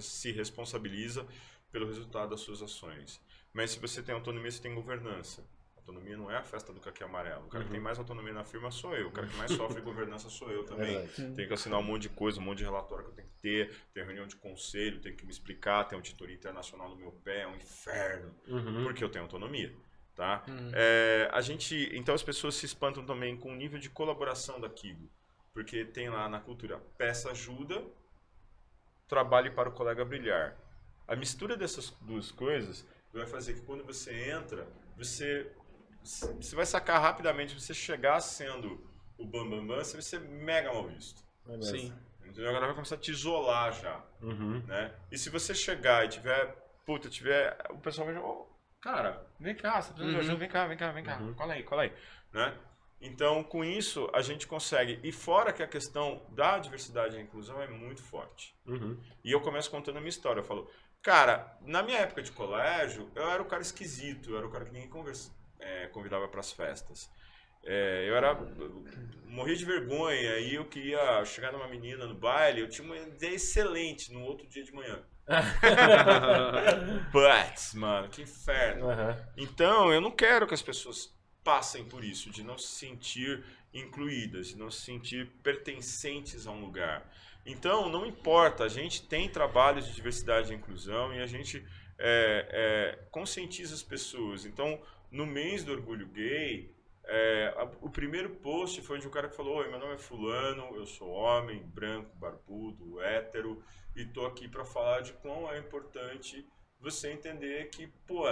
se responsabiliza pelo resultado das suas ações. Mas se você tem autonomia, você tem governança. Autonomia não é a festa do caqui amarelo. O cara que tem mais autonomia na firma sou eu. O cara que mais sofre governança sou eu também. Verdade. Tenho que assinar um monte de coisa, um monte de relatório que eu tenho que ter, tem reunião de conselho, tenho que me explicar, tem auditoria internacional no meu pé, é um inferno. Uhum. Porque eu tenho autonomia, tá? Uhum. É, a gente, então as pessoas se espantam também com o nível de colaboração da Kigo, porque tem lá na cultura peça ajuda, trabalhe para o colega brilhar. A mistura dessas duas coisas vai fazer que quando você entra, você você vai sacar rapidamente, você chegar sendo o bambambam, bam, bam, você vai ser mega mal visto. Beleza. Sim. Entendeu? Agora vai começar a te isolar já Uhum. né? E se você chegar e tiver, puta, tiver, o pessoal vai, oh, cara, vem cá, você precisa de Uhum. ajuda, vem cá, vem cá, vem cá, Uhum. cola aí, cola aí, né? Então, com isso, a gente consegue, e fora que a questão da diversidade e inclusão é muito forte. Uhum. E eu começo contando a minha história, eu falo, cara, na minha época de colégio, eu era o cara esquisito, eu era o cara que ninguém conversa, é, convidava para as festas. É, eu era. morria de vergonha, e eu queria chegar numa menina no baile, eu tinha uma ideia excelente no outro dia de manhã. But, mano, que inferno. Aham. Então, eu não quero que as pessoas passem por isso, de não se sentir incluídas, de não se sentir pertencentes a um lugar. Então, não importa, a gente tem trabalhos de diversidade e inclusão e a gente é, é, conscientiza as pessoas. Então, no mês do orgulho gay, é, a- o primeiro post foi de um cara que falou: Oi, meu nome é Fulano, eu sou homem, branco, barbudo, hétero, e tô aqui para falar de quão é importante você entender que, pô,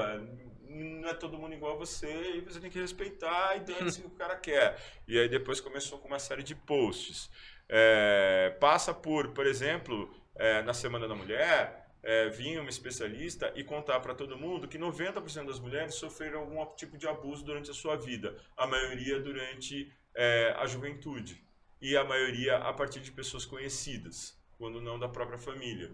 não é todo mundo igual a você e você tem que respeitar e dane-se o que o cara quer. E aí depois começou com uma série de posts. É, passa por, por exemplo, é, na Semana da Mulher, é, vir uma especialista e contar para todo mundo que 90% das mulheres sofreram algum tipo de abuso durante a sua vida, a maioria durante é, a juventude e a maioria a partir de pessoas conhecidas. quando não da própria família.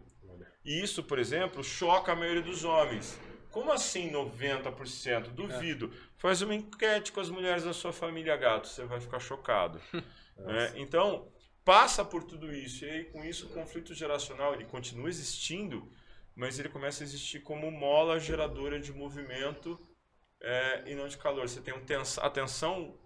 E isso, por exemplo, choca a maioria dos homens. Como assim 90%? Duvido. Faz uma enquete com as mulheres da sua família gato, você vai ficar chocado. né? Então, passa por tudo isso. E aí, com isso, o conflito geracional ele continua existindo, mas ele começa a existir como mola geradora de movimento é, e não de calor. Você tem um tens a tensão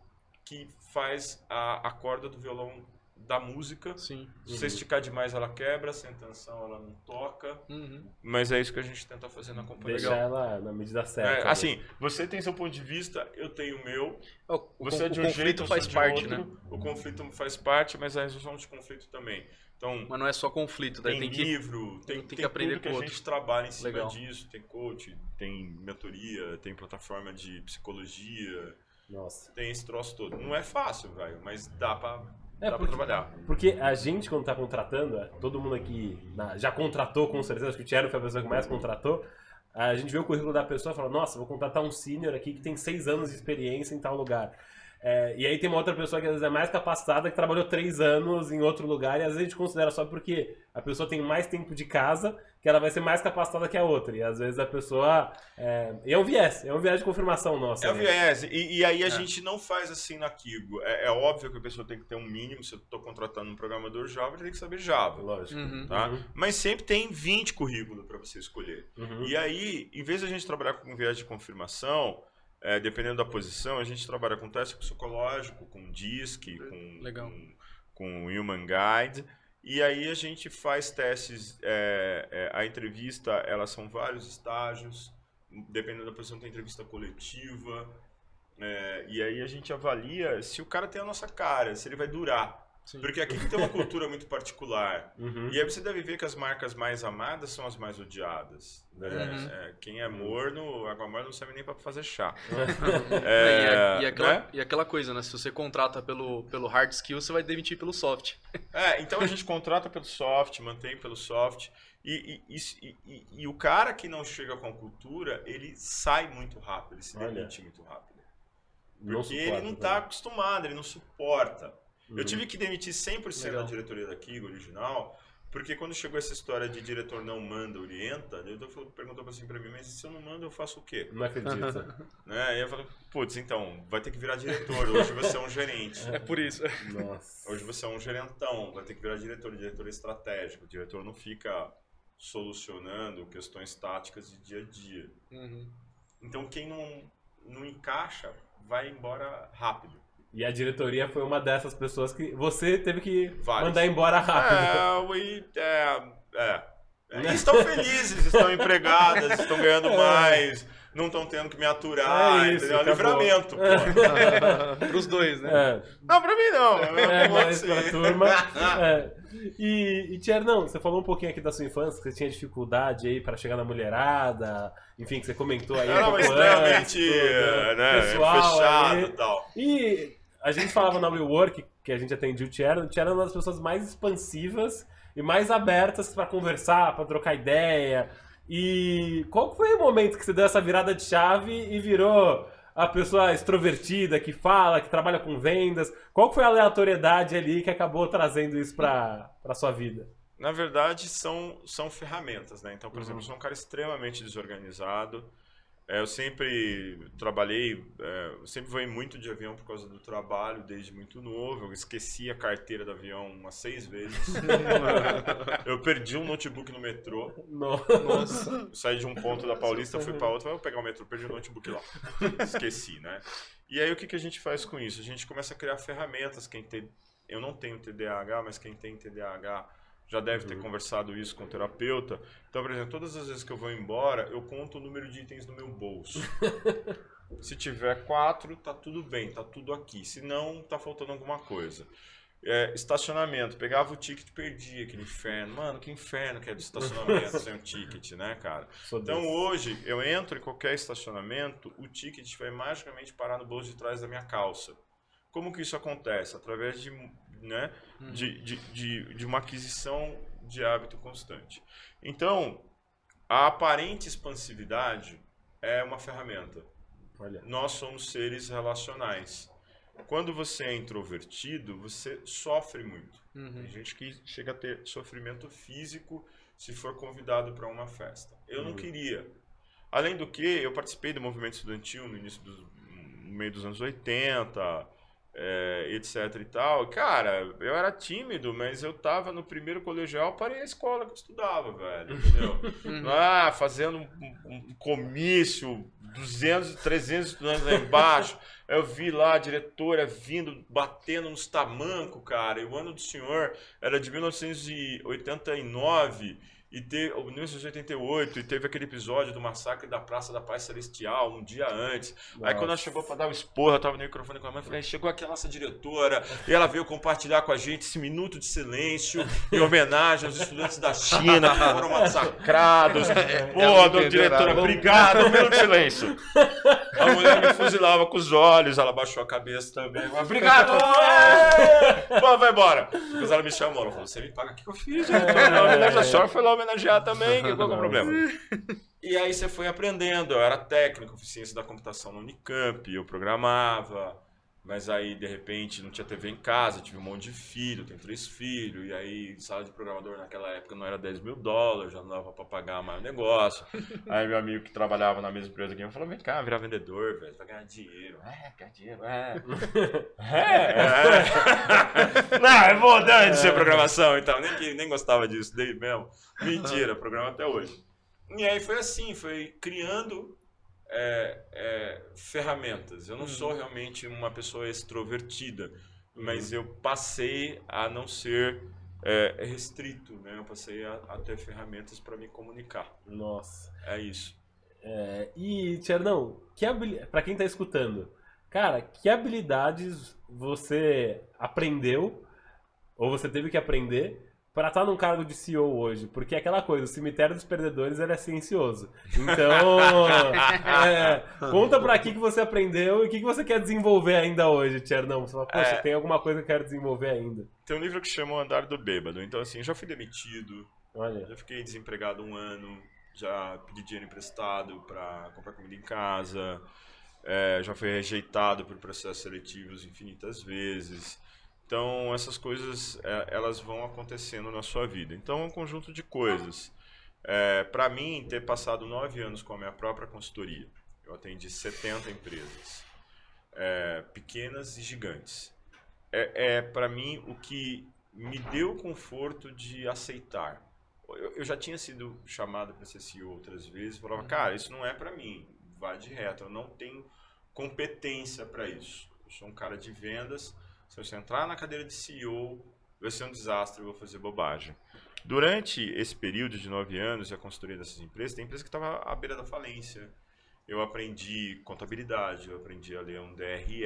que faz a, a corda do violão da música. Sim. Se você esticar demais, ela quebra, sem tensão, ela não toca. Uhum. Mas é isso que a gente tenta fazer na companhia. Deixar ela na medida certa. É, assim, você tem seu ponto de vista, eu tenho o meu. O, o, Você é de o um conflito jeito, eu faz parte, outro. né? O conflito faz parte, mas a resolução de conflito também. Então, Mas não é só conflito, daí tem, tem que. livro, tem, tem que tem aprender tudo que a outro. gente trabalha em cima Legal. disso. Tem coach, tem mentoria, tem plataforma de psicologia, Nossa. tem esse troço todo. Não é fácil, velho, mas dá pra, É, dá pra porque- trabalhar. Porque a gente, quando tá contratando, é, todo mundo aqui na- já contratou, com certeza, acho que o Thierry foi a pessoa que mais contratou. A gente vê o currículo da pessoa e fala, nossa, vou contratar um senior aqui que tem seis anos de experiência em tal lugar. É, e aí tem uma outra pessoa que às vezes é mais capacitada, que trabalhou três anos em outro lugar, e às vezes a gente considera só porque a pessoa tem mais tempo de casa, que ela vai ser mais capacitada que a outra. E às vezes a pessoa. É, e é um viés, é um viés de confirmação nossa. É o né? viés. E, e aí a É. gente não faz assim na Kigo. É, é óbvio que a pessoa tem que ter um mínimo. Se eu estou contratando um programador Java, ele tem que saber Java. Lógico. Uhum. Tá? Uhum. Mas sempre tem 20 currículos para você escolher. Uhum. E aí, em vez de a gente trabalhar com viés de confirmação, é, dependendo da posição, a gente trabalha com teste psicológico, com DISC, com, com, com Human Guide. E aí a gente faz testes, é, é, a entrevista, elas são vários estágios, dependendo da posição tem entrevista coletiva, é, e aí a gente avalia se o cara tem a nossa cara, se ele vai durar. Sim. Porque aqui tem uma cultura muito particular. Uhum. E aí você deve ver que as marcas mais amadas são as mais odiadas. né? Uhum. É, quem é morno, água morna não serve nem para fazer chá. É, e, É, e aquela, né? e aquela coisa, né? Se você contrata pelo, pelo hard skill, você vai demitir pelo soft. É, então a gente contrata pelo soft, mantém pelo soft. E, e, e- e- e o cara que não chega com a cultura, ele sai muito rápido, ele se Olha. demite muito rápido. Não Porque ele suporta não também. está acostumado, ele não suporta. Eu Uhum. tive que demitir 100% Legal. da diretoria da Kigo original, porque quando chegou essa história de diretor não manda, orienta, o diretor falou- perguntou assim pra mim, mas se eu não mando, eu faço o quê? Não acredito. Né? Aí eu falei, putz, então, vai ter que virar diretor, hoje você é um gerente. É por isso. Nossa. Hoje você é um gerentão, vai ter que virar diretor, diretor estratégico. O diretor não fica solucionando questões táticas de dia a dia. Uhum. Então quem não, não encaixa, vai embora rápido. E a diretoria foi uma dessas pessoas que você teve que Vários. mandar embora rápido. É, ui, é, é. É, e estão felizes, estão empregadas, estão ganhando mais, não estão tendo que me aturar, É isso, entendeu? É um livramento, pô. Pros dois, né? É, Não, pra mim não. é, mas pra assim. turma. É. E, e Thierry, não, você falou um pouquinho aqui da sua infância, que você tinha dificuldade aí pra chegar na mulherada, enfim, que você comentou aí. Era um extremamente antes, tudo, né, pessoal fechado e tal. E a gente falava na WeWork, que a gente atendia o Thierry, o Thierry é uma das pessoas mais expansivas e mais abertas pra conversar, pra trocar ideia. E qual foi o momento que você deu essa virada de chave e virou a pessoa extrovertida, que fala, que trabalha com vendas? Qual foi a aleatoriedade ali que acabou trazendo isso pra, pra sua vida? Na verdade, são, são ferramentas, né? Então, por Uhum. exemplo, eu sou um cara extremamente desorganizado. É, eu sempre trabalhei, é, eu sempre voei muito de avião por causa do trabalho, desde muito novo. Eu esqueci a carteira do avião umas seis vezes. eu perdi um notebook no metrô. Nossa. Eu saí de um ponto da Paulista, fui para outro, vou pegar o metrô, perdi o notebook lá. Esqueci, né? E aí o que, que a gente faz com isso? A gente começa a criar ferramentas. Quem tem, eu não tenho TDAH, mas quem tem TDAH já deve ter conversado isso com o terapeuta. Então, por exemplo, todas as vezes que eu vou embora, eu conto o número de itens no meu bolso. Se tiver quatro, tá tudo bem, tá tudo aqui. Se não, tá faltando alguma coisa. É, estacionamento, pegava o ticket e perdia aquele inferno. Mano, que inferno que é do estacionamento sem o ticket, né, cara? Então hoje eu entro em qualquer estacionamento, o ticket vai magicamente parar no bolso de trás da minha calça. Como que isso acontece? Através de, né, de, de, de, de uma aquisição de hábito constante. Então, a aparente expansividade é uma ferramenta. Olha. Nós somos seres relacionais. quando você é introvertido, você sofre muito. Uhum. Tem gente que chega a ter sofrimento físico se for convidado para uma festa. Eu não Uhum. queria. Além do que, eu participei do movimento estudantil no início dos, no meio dos anos 80, é, etc e tal. Cara, eu era tímido, mas eu tava no primeiro colegial, parei a escola que eu estudava, velho, entendeu? Uhum. Ah, fazendo um, um- um comício, 200, 300 estudantes lá embaixo. Eu vi lá a diretora vindo, batendo nos tamancos, cara. E o ano do senhor era de 1989 e teve, ou 1988 e teve aquele episódio do massacre da Praça da Paz Celestial um dia antes. Aí quando ela chegou pra dar o esporro, eu tava no microfone com a mãe, falei, chegou aqui a nossa diretora e ela veio compartilhar com a gente esse minuto de silêncio em homenagem aos estudantes da China que foram massacrados. Pô, ela dona diretora, obrigado, um minuto de silêncio. A mulher me fuzilava com os olhos, ela baixou a cabeça também. Obrigado! é! Pô, vai embora. Depois ela me chamou, ela falou, você me paga o que eu fiz? Eu tô na homenagem a senhora, foi lá homenagear também, que qual que é o problema? E aí você foi aprendendo, eu era técnico, ciência da computação no Unicamp, eu programava, mas aí de repente não tinha TV em casa, tive um monte de filho, tenho três filhos, e aí sala de programador naquela época não era 10 mil dólares, já não dava pra pagar mais o negócio. Aí meu amigo que trabalhava na mesma empresa aqui, falou, vem cá, virar vendedor, velho, vai ganhar dinheiro. É, ganhar dinheiro, é. é, é. Não, é bom de ser programação e tal, nem, nem gostava disso, dei mesmo. Mentira, programa até hoje. E aí foi assim, foi criando é, é, ferramentas. Eu não sou realmente uma pessoa extrovertida, mas eu passei a não ser é, restrito, né? Eu passei a, a ter ferramentas para me comunicar. Nossa. É isso. É, e, Tchernão, que pra quem tá escutando, cara, que habilidades você aprendeu, ou você teve que aprender, pra estar num cargo de CEO hoje? Porque é aquela coisa, o cemitério dos perdedores é silencioso. Então, é, conta pra que, que você aprendeu e o que, que você quer desenvolver ainda hoje, Tchernão. Você fala, poxa, É. tem alguma coisa que eu quero desenvolver ainda. Tem um livro que chama O Andar do Bêbado. Então, assim, já fui demitido, Olha. já fiquei desempregado um ano, já pedi dinheiro emprestado para comprar comida em casa, é, já fui rejeitado por processos seletivos infinitas vezes. Então, essas coisas, é, elas vão acontecendo na sua vida. Então, é um conjunto de coisas. para mim, ter passado nove anos com a minha própria consultoria, eu atendi 70 empresas, é, pequenas e gigantes. É, é para mim, o que me deu o conforto de aceitar. Eu, eu já tinha sido chamado para ser CEO outras vezes, falava, cara, isso não é para mim, vai de reto, eu não tenho competência para isso. Eu sou um cara de vendas, se eu entrar na cadeira de CEO, vai ser um desastre, eu vou fazer bobagem. Durante esse período de nove anos e a consultoria dessas empresas, tem empresa que estava à beira da falência. Eu aprendi contabilidade, eu aprendi a ler um DRE,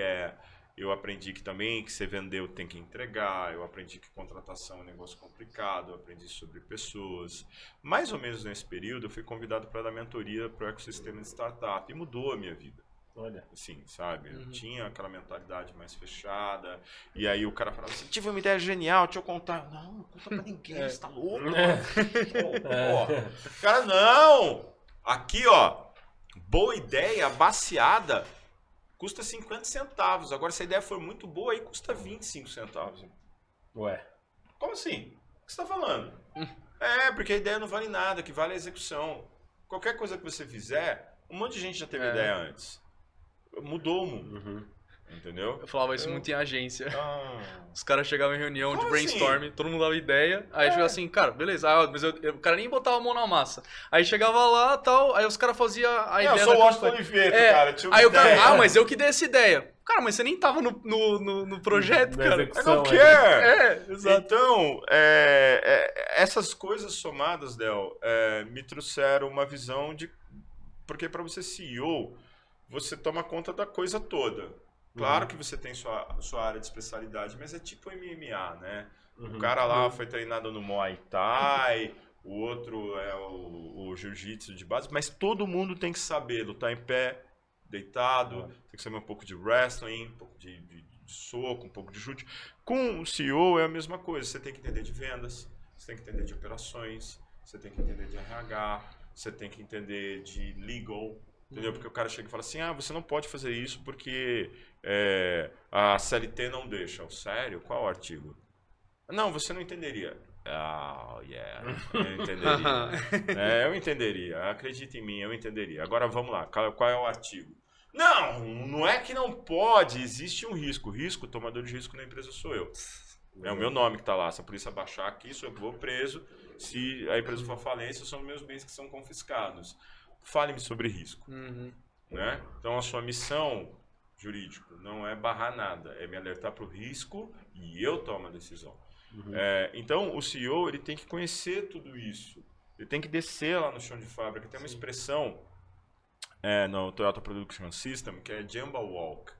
eu aprendi que também que você vendeu tem que entregar, eu aprendi que contratação é um negócio complicado, eu aprendi sobre pessoas. Mais ou menos nesse período, eu fui convidado para dar mentoria para o ecossistema de startup e mudou a minha vida Olha. assim, sabe? Eu Uhum. tinha aquela mentalidade mais fechada. E aí o cara falava assim: tive uma ideia genial, deixa eu contar. Não, não conta pra ninguém, É. você tá louco? Pô, pô. Cara, não! Aqui, ó, boa ideia, baseada, custa 50 centavos. Agora, se a ideia for muito boa, aí custa 25 centavos. Ué. Como assim? O que você tá falando? é, porque a ideia não vale nada, que vale a execução. Qualquer coisa que você fizer, um monte de gente já teve É. ideia antes. Mudou o mundo, Uhum. entendeu? Eu falava isso Eu- muito em agência. Ah, Os caras chegavam em reunião Como de brainstorm, todo mundo dava ideia. Aí chegava assim, cara, beleza, ah, mas eu, eu- o cara nem botava a mão na massa. Aí chegava lá tal, aí os caras faziam a eu ideia sou da o Washington. Oliveto, É, cara. Tinha Aí o cara, ideia. ah, mas eu que dei essa ideia. Cara, mas você nem tava no, no, no, no projeto, Na cara. I execução, don't é. care! É, exato. Então, é, é, essas coisas somadas, Del, é, me trouxeram uma visão de. Porque para você CEO, você toma conta da coisa toda. Claro Uhum. que você tem sua, sua área de especialidade, mas é tipo MMA, né? Uhum. O cara lá foi treinado no Muay Thai, o outro é o, o Jiu-Jitsu de base, mas todo mundo tem que saber lutar em pé, deitado, Uhum. tem que saber um pouco de wrestling, um pouco de, de- de soco, um pouco de chute. Com o CEO é a mesma coisa, você tem que entender de vendas, você tem que entender de operações, você tem que entender de RH, você tem que entender de legal, Entendeu? Porque o cara chega e fala assim: ah, você não pode fazer isso porque é, a CLT não deixa. Sério? Qual o artigo? Não, você não entenderia. Oh, yeah. Eu entenderia. é, eu entenderia. Acredita em mim, eu entenderia. Agora vamos lá. Qual é o artigo? Não, não é que não pode. Existe um risco. Risco, tomador de risco na empresa sou eu. É o meu nome que está lá. Se a polícia baixar aqui, sou eu que vou preso. Se a empresa for falência, são meus bens que são confiscados. Fale-me sobre risco. Uhum. Né? Então, a sua missão jurídico não é barrar nada, é me alertar para o risco e eu tomo a decisão. Uhum. É, então, o CEO ele tem que conhecer tudo isso. Ele tem que descer lá no chão de fábrica. Tem uma Sim. expressão é, no Toyota Production System que é Jamba Walk.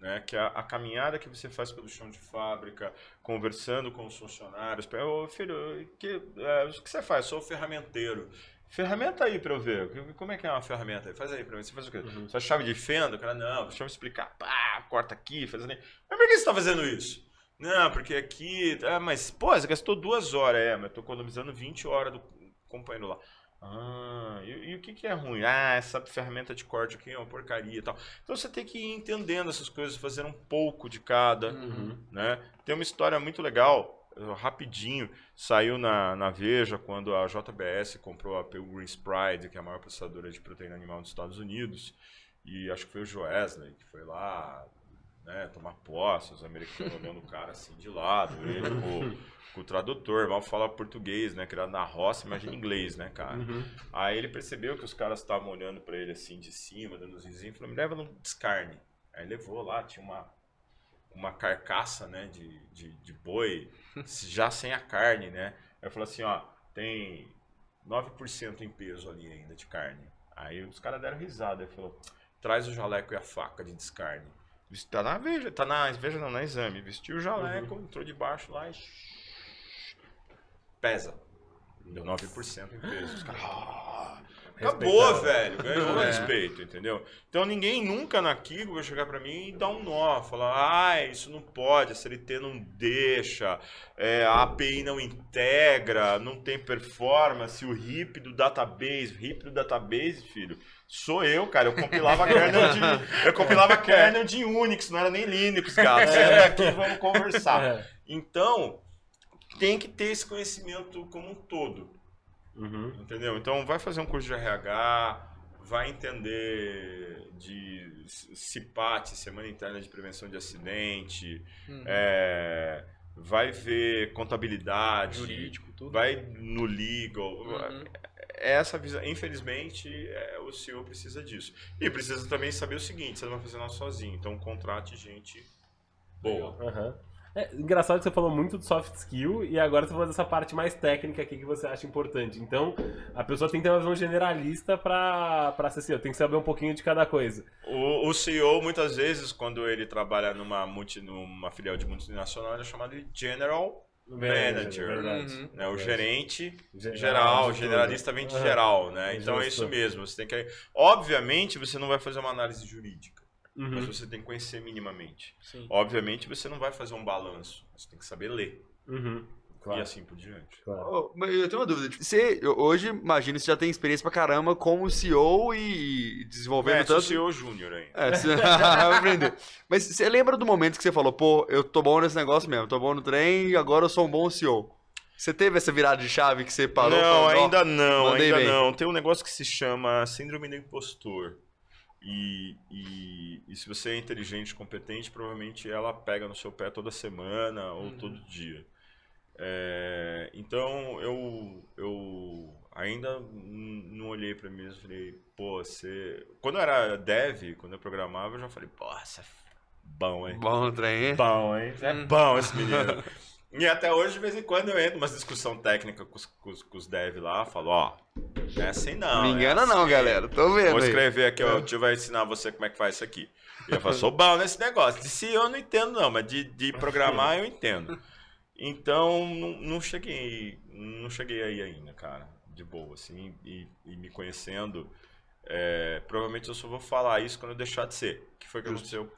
Né, que é a, a, caminhada que você faz pelo chão de fábrica, conversando com os funcionários. Ô, filho, que, é, o que você faz? Sou ferramenteiro. Ferramenta aí para eu ver. Como é que é uma ferramenta? Faz aí para mim. Você faz o quê? Uhum. Só chave de fenda? O cara, não, deixa eu me explicar. Pá, corta aqui, faz assim. Mas por que você está fazendo isso? Não, porque aqui. Ah, mas, pô, você gastou duas horas. É, mas eu tô economizando 20 horas do companheiro lá. Ah, e, e, o que, que é ruim? Ah, essa ferramenta de corte aqui é uma porcaria e tal. Então você tem que ir entendendo essas coisas, fazer um pouco de cada. Uhum. Né? Tem uma história muito legal, rapidinho, saiu na, na Veja quando a JBS comprou a Pilgrim's Pride, que é a maior processadora de proteína animal dos Estados Unidos. E acho que foi o Joesley que foi lá né, tomar posse, os americanos olhando o cara assim de lado, ele com, com, o tradutor, mal fala português, né, criado na roça, imagina inglês, né, cara. Uhum. Aí ele percebeu que os caras estavam olhando para ele assim de cima, dando os risinhos, falou, me leva no descarne. Aí levou lá, tinha uma, uma carcaça, né, de, de, de boi, já sem a carne, né. Aí falou assim, ó, tem 9% em peso ali ainda de carne. Aí os caras deram risada, ele falou, traz o jaleco e a faca de descarne. Tá na veja, tá na veja não, na exame. Vestiu o jaleco, uhum. entrou debaixo lá e. Pesa. Deu 9% em peso. Os caras. Acabou, velho. Ganhou é. respeito, entendeu? Então ninguém nunca na Kigo vai chegar para mim e dar um nó. Falar, ah, isso não pode, a CLT não deixa, é, a API não integra, não tem performance, o RIP do database, o RIP do database, filho Sou eu, cara. Eu compilava kernel de, eu compilava kernel de Unix, não era nem Linux, cara. Senta aqui vamos conversar. É. Então, tem que ter esse conhecimento como um todo. Uhum. Entendeu? Então, vai fazer um curso de RH, vai entender de CIPAT, Semana Interna de Prevenção de Acidente, uhum. é, vai ver contabilidade, jurídico, tudo. vai no legal. Uhum essa visão, infelizmente, é, o CEO precisa disso. E precisa também saber o seguinte: você não vai fazer nada sozinho, então contrate gente boa. Uhum. É engraçado que você falou muito de soft skill e agora você falou dessa parte mais técnica aqui que você acha importante. Então, a pessoa tem que ter uma visão generalista para ser CEO, tem que saber um pouquinho de cada coisa. O, o CEO, muitas vezes, quando ele trabalha numa, multi, numa filial de multinacional, ele é chamado de General manager, uhum. né? o gerente geral, geral generalista vem de uhum. geral, né? Então é isso mesmo. Você tem que, obviamente, você não vai fazer uma análise jurídica, uhum. mas você tem que conhecer minimamente. Sim. Obviamente, você não vai fazer um balanço, você tem que saber ler. Uhum. Claro. E assim por diante. Claro. Oh, eu tenho uma dúvida. Você, hoje, imagino que você já tem experiência pra caramba como CEO e desenvolvendo é, tanto... CEO júnior aí. É, você... aprender. Mas você lembra do momento que você falou, pô, eu tô bom nesse negócio mesmo, tô bom no trem e agora eu sou um bom CEO? Você teve essa virada de chave que você parou? Não, falando, ainda não, ainda bem. não. Tem um negócio que se chama síndrome do impostor. E, e, e, se você é inteligente, competente, provavelmente ela pega no seu pé toda semana ou uhum. todo dia. É, então eu, eu ainda não olhei para mim e falei, pô, você. Quando eu era dev, quando eu programava, eu já falei, pô, você é bom, hein? Bom trem, hein? Bom, hein? É bom esse menino. e até hoje, de vez em quando, eu entro numa discussão técnica com os, com os, com os dev lá, falo, ó, não é assim não. Me é engana é assim. não, galera. Tô vendo. Vou escrever aqui, ó, o tio vai ensinar você como é que faz isso aqui. E eu falo, sou bom nesse negócio. De se eu não entendo, não, mas de, de programar eu entendo. Então, não, não, cheguei, não cheguei aí ainda, cara, de boa, assim, e, e me conhecendo, é, provavelmente eu só vou falar isso quando eu deixar de ser, que foi o que aconteceu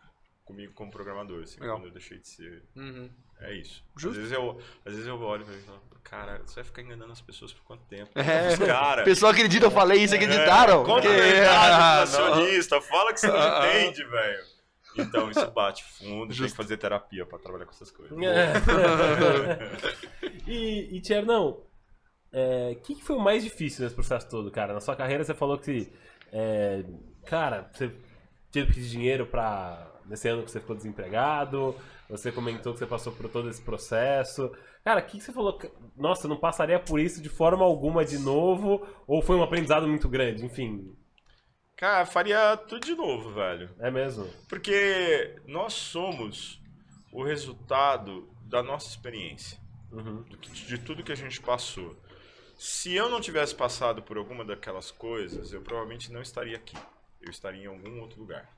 comigo como programador, assim, Legal. quando eu deixei de ser. Uhum. É isso. Justo. Às vezes eu, às vezes eu olho e falo, cara, você vai ficar enganando as pessoas por quanto tempo? É. Cara. Pessoal acredita, eu falei isso, acreditaram? É, conta a verdade pro acionista, fala que você não Ah, ah. entende, velho. Então isso bate fundo, tem Justo. que fazer terapia pra trabalhar com essas coisas. É. e, e Tiernão, o que, que foi o mais difícil nesse processo todo, cara? Na sua carreira você falou que, é, cara, você teve que pedir dinheiro pra. Nesse ano que você ficou desempregado, você comentou que você passou por todo esse processo. Cara, o que, que você falou? Nossa, eu não passaria por isso de forma alguma de novo? Ou foi um aprendizado muito grande? Enfim, Cara, faria tudo de novo, velho. é mesmo. Porque nós somos o resultado da nossa experiência, Uhum. de tudo que a gente passou. Se eu não tivesse passado por alguma daquelas coisas, eu provavelmente não estaria aqui. Eu estaria em algum outro lugar.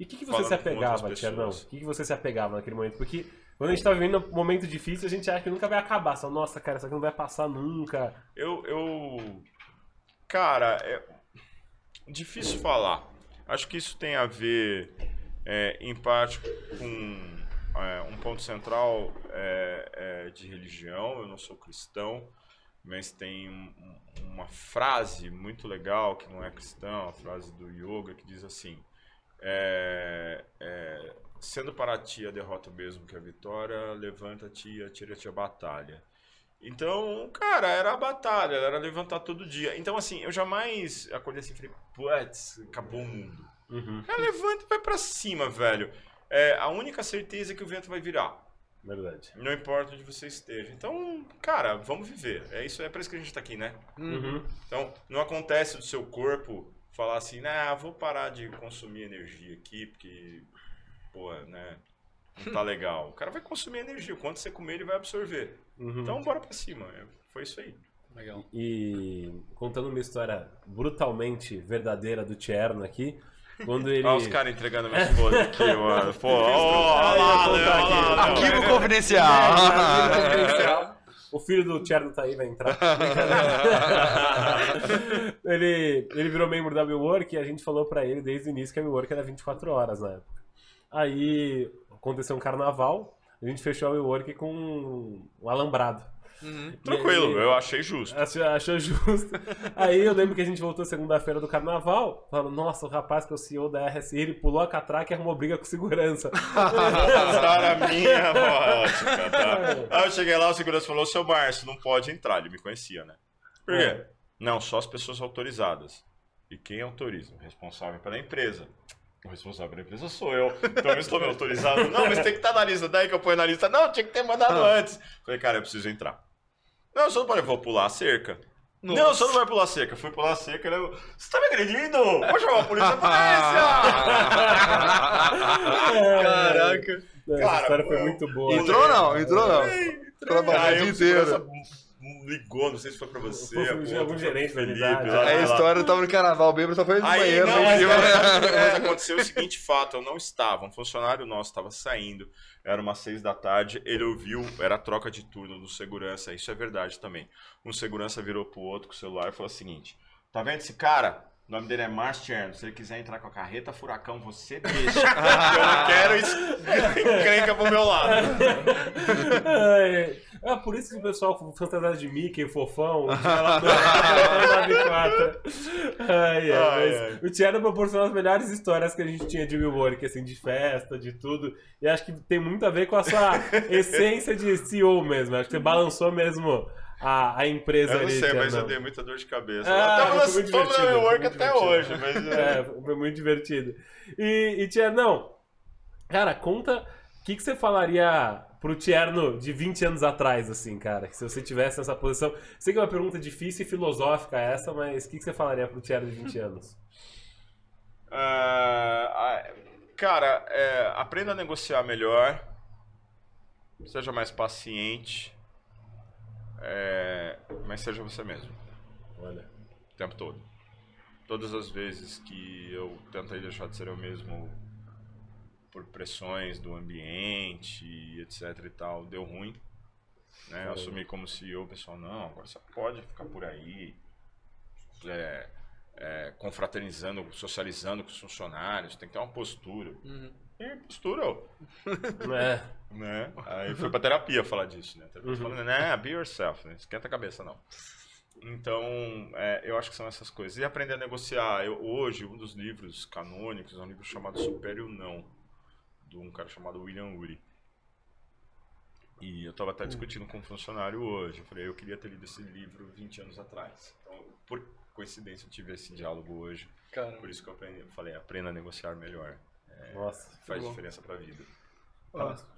E o que, que você Falando se apegava, pessoas. Tiernão? O que, que você se apegava naquele momento? Porque quando a gente tá vivendo um momento difícil, a gente acha que nunca vai acabar. Só, nossa, cara, isso aqui não vai passar nunca. Eu, eu. Cara, é difícil falar. Acho que isso tem a ver, é, em parte, com é, um ponto central é, é, de religião. Eu não sou cristão, mas tem um- uma frase muito legal que não é cristã, a frase do yoga, que diz assim: é, é, Sendo para ti a derrota mesmo que a vitória, levanta-te e atira-te a batalha. Então, cara, era a batalha, era levantar todo dia. Então, assim, eu jamais acordei assim e falei, putz, acabou o mundo. Uhum. Cara, levanta e vai pra cima, velho. É, a única certeza é que o vento vai virar. Verdade. Não importa onde você esteja. Então, cara, vamos viver. É isso, é por isso que a gente tá aqui, né? Uhum. Então, não acontece do seu corpo falar assim, nah, vou parar de consumir energia aqui, porque, pô, né, não tá legal. O cara vai consumir energia. Quando você comer, ele vai absorver. Uhum. Então, bora pra cima. É, Foi isso aí. Legal. E contando uma história brutalmente verdadeira do Tierno aqui, quando ele. Olha os caras entregando minha esposa aqui, mano. Pô, ó, Ah, olha lá, olha lá, aqui. olha lá. Arquivo confidencial. O filho do Tierno tá aí, vai entrar. ele, ele virou membro da WeWork e a gente falou pra ele desde o início que a WeWork era 24 horas na época. Aí aconteceu um carnaval, a gente fechou a WeWork com um alambrado. Uhum. Tranquilo, aí- eu achei justo. Achou, achou justo. Aí eu lembro que a gente voltou segunda-feira do carnaval, falando, nossa, o rapaz que é o CEO da RSI, ele pulou a catraca e arrumou briga com segurança. Azar a minha ótica, tá? Aí eu cheguei lá, o segurança falou, seu Márcio, não pode entrar. Ele me conhecia, né? Por quê? É. Não, só as pessoas autorizadas. E quem autoriza? O responsável pela empresa. O responsável pela empresa sou eu. Então eu estou me autorizado. Não, mas tem que estar na lista. Daí que eu ponho na lista. Não, tinha que ter mandado antes. Falei, cara, eu preciso entrar. Não, você não pode. Eu vou pular a cerca. Não, você não vai pular a cerca. Eu fui pular a cerca. Ele... Você tá me agredindo? Vou chamar a polícia. polícia! Caraca. Essa Cara, história foi eu- muito boa. Entrou não? Entrou não. Trabalhou o dia inteiro. Ligou, não sei se foi pra você. Foi pro de algum gerente Felipe, unidade. lá, A lá. história tava no carnaval, bêbado só foi no Aí, banheiro. não, lá em mas, cima. mas aconteceu o seguinte fato, eu não estava, um funcionário nosso estava saindo, era umas seis da tarde, ele ouviu, era a troca de turno do segurança, isso é verdade também. Um segurança virou pro outro com o celular e falou o seguinte, tá vendo esse cara? O nome dele é Márcio Cherno, se ele quiser entrar com a carreta furacão, você deixa. eu não quero isso encrenca pro meu lado. Ai, É por isso que o pessoal fantasiado de Mickey, fofão, no 94. Ai, ai, Ai, mas ai. o Tiano proporcionou as melhores histórias que a gente tinha de Will Work, assim, de festa, de tudo. E acho que tem muito a ver com a sua essência de CEO mesmo. Acho que você balançou mesmo a, a empresa Eu não ali. sei, mas Tiano. eu dei muita dor de cabeça. Ah, Até foi muito Estamos divertido, no foi work até hoje, mas... É, foi muito divertido. E, e Tiernão, cara, conta o que, que você falaria pro Tierno de 20 anos atrás, assim, cara? Se você tivesse nessa posição. Sei que é uma pergunta difícil e filosófica essa, mas o que, que você falaria pro Tierno de 20 anos? Ah, cara, é, aprenda a negociar melhor. Seja mais paciente. É, mas seja você mesmo. Olha. O tempo todo. Todas as vezes que eu tentei deixar de ser eu mesmo por pressões do ambiente, etc e tal, deu ruim. Né? Eu assumi como CEO, o pessoal, não, agora você pode ficar por aí. É, é, confraternizando, socializando com os funcionários, tem que ter uma postura. Uhum. E postura, ó, É. né? Aí fui pra terapia falar disso, né? Uhum. falando, né? Be yourself, né? Esquenta a cabeça, não. Então, é, eu acho que são essas coisas. E aprender a negociar. Eu, hoje, um dos livros canônicos é um livro chamado Supere o Não, de um cara chamado William Ury. E eu estava até discutindo com um funcionário hoje. Eu falei, eu queria ter lido esse livro 20 anos atrás. Então, por coincidência, eu tive esse diálogo hoje. Caramba. Por isso que eu aprendi, eu falei, aprenda a negociar melhor. Nossa. Faz bom. diferença pra vida.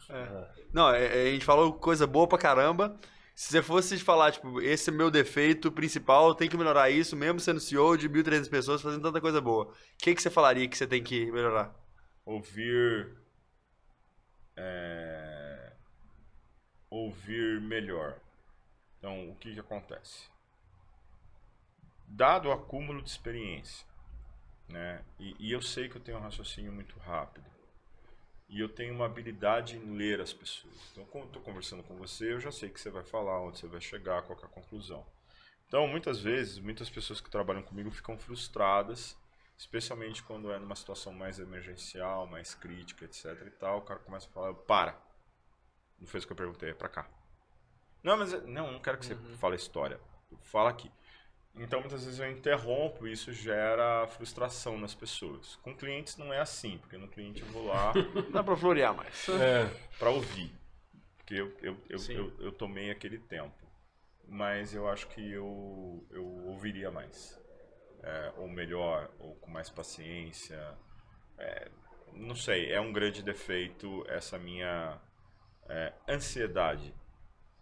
É. Não, é- é, a gente falou coisa boa pra caramba. Se você fosse falar, tipo, esse é meu defeito principal, tem que melhorar isso, mesmo sendo CEO de 1.300 pessoas, fazendo tanta coisa boa. O que, que você falaria que você tem que melhorar? ouvir é, ouvir melhor. Então, o que, que acontece? Dado o acúmulo de experiência, né? E, e eu sei que eu tenho um raciocínio muito rápido. E eu tenho uma habilidade em ler as pessoas. Então, quando estou conversando com você, eu já sei que você vai falar, onde você vai chegar, qual é a conclusão. Então, muitas vezes, muitas pessoas que trabalham comigo ficam frustradas, especialmente quando é numa situação mais emergencial, mais crítica, etc e tal. O cara começa a falar, para. Não fez o que eu perguntei, é pra cá. Não, mas eu- não, não quero que você fale a história. Fala aqui. Então, muitas vezes eu interrompo e isso gera frustração nas pessoas. Com clientes não é assim, porque no cliente eu vou lá Não dá pra florear mais. É. para ouvir. Porque eu, eu, eu, eu, eu tomei aquele tempo. Mas eu acho que eu, eu ouviria mais. É, ou melhor, ou com mais paciência. É, não sei, é um grande defeito essa minha é, ansiedade